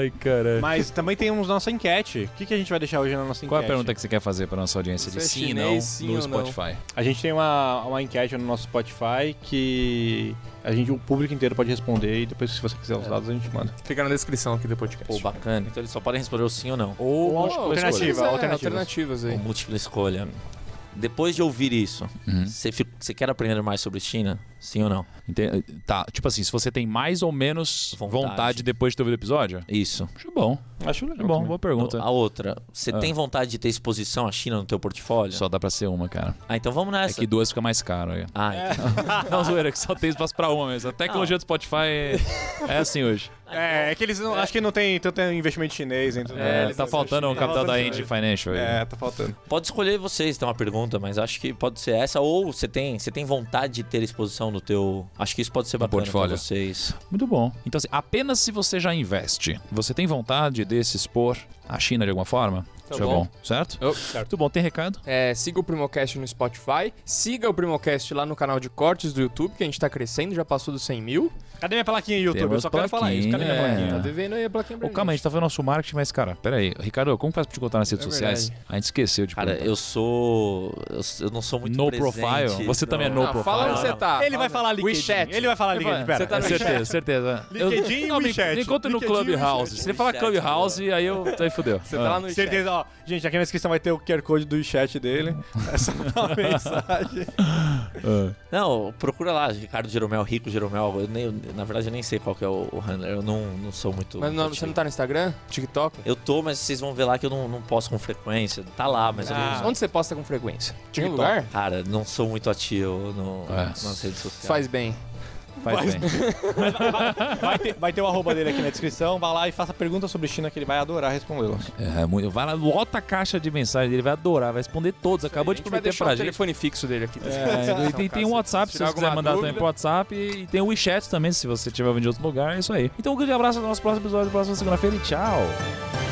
Ai, cara. Mas também temos nossa enquete. O que, que a gente vai deixar hoje na nossa enquete? Qual é a pergunta que você quer fazer para nossa audiência de é sim chinês, não sim no ou não? Spotify? A gente tem uma, uma enquete no nosso Spotify que a gente, o público inteiro pode responder e depois, se você quiser os dados, a gente manda. Fica na descrição aqui do podcast. Pô, bacana. Então eles só podem responder o sim ou não. Ou Ou múltipla alternativa. escolha. É, alternativas. alternativas aí. Ou múltipla escolha. Depois de ouvir isso, Uhum. você você quer aprender mais sobre China? Sim ou não? Ente- Tá, tipo assim, se você tem mais ou menos vontade, Vontade. depois de ter ouvido o episódio? Isso. Acho bom. Acho É legal. bom, também. boa pergunta. A outra, você Ah. tem vontade de ter exposição à China no teu portfólio? Só dá pra ser uma, cara. Ah, então vamos É nessa. que duas fica mais caro. aí. Ah, então. Não, zoeira, que só tem espaço pra uma mesmo. A tecnologia do Spotify é, é assim hoje. É, é que eles não, acho que não tem tanto investimento chinês. Então, É, eles tá faltando um capital da dinheiro. Financial aí. É, tá faltando. Pode escolher vocês, tem uma pergunta, mas acho que pode ser essa. Ou você tem, você tem vontade de ter exposição no teu. Acho que isso pode ser No bacana portfólio. pra vocês. Muito bom. Então, assim, apenas se você já investe, você tem vontade de se expor à China de alguma forma? Tá Isso é bom. bom, certo? Oh, Muito bom. Tem recado? É, siga o Primocast no Spotify, siga o Primocast lá no canal de cortes do YouTube, que a gente tá crescendo, já passou dos 100 mil. Cadê minha plaquinha YouTube? Temos Eu só quero falar isso. Cadê minha plaquinha. plaquinha? Tá É. devendo aí a plaquinha pra Ô, calma, a gente tá fazendo nosso marketing, mas, cara, peraí. Ricardo, como faz pra te contar nas redes É sociais? A gente esqueceu de Cara, perguntar. eu sou. Eu, eu não sou muito No presente. profile? Você também é no Ah, profile? fala onde você tá. Ele vai falar LinkedIn. WeChat. Ele vai falar LinkedIn. Pera. Você tá no certeza, certeza. LinkedIn e Não, me- WeChat. Me encontre no Clubhouse. Se ele falar Clubhouse, aí eu. Aí fudeu. Você tá lá no chat. Certeza, ó. Gente, aqui na descrição vai ter o QR Code do chat dele. É só dar uma mensagem. Ah. Não, procura lá, Ricardo Jeromel, Rico Jeromel. Eu nem, eu- na verdade, eu nem sei qual que é o, o handler. Eu não, não sou muito. Mas não, você não tá no Instagram? TikTok? Eu tô, mas vocês vão ver lá que eu não, não posto com frequência. Tá lá, mas eu Ah. não. Onde você posta com frequência? Tem TikTok. lugar? Cara, não sou muito ativo no, É. nas redes sociais. Faz bem. Faz bem. Vai ter, vai ter o arroba dele aqui na descrição. Vá lá e faça perguntas sobre China que ele vai adorar respondê-las. É, muito. Vai lá, lota a caixa de mensagem dele, vai adorar, vai responder todos. Acabou de prometer pra o gente. telefone fixo dele aqui. É, e tem, tem um WhatsApp, se você quiser mandar também pro WhatsApp. E tem o WeChat também, se você estiver ouvindo de outro lugar. É isso aí. Então, um grande abraço, até o nosso próximo episódio, próxima segunda-feira e tchau.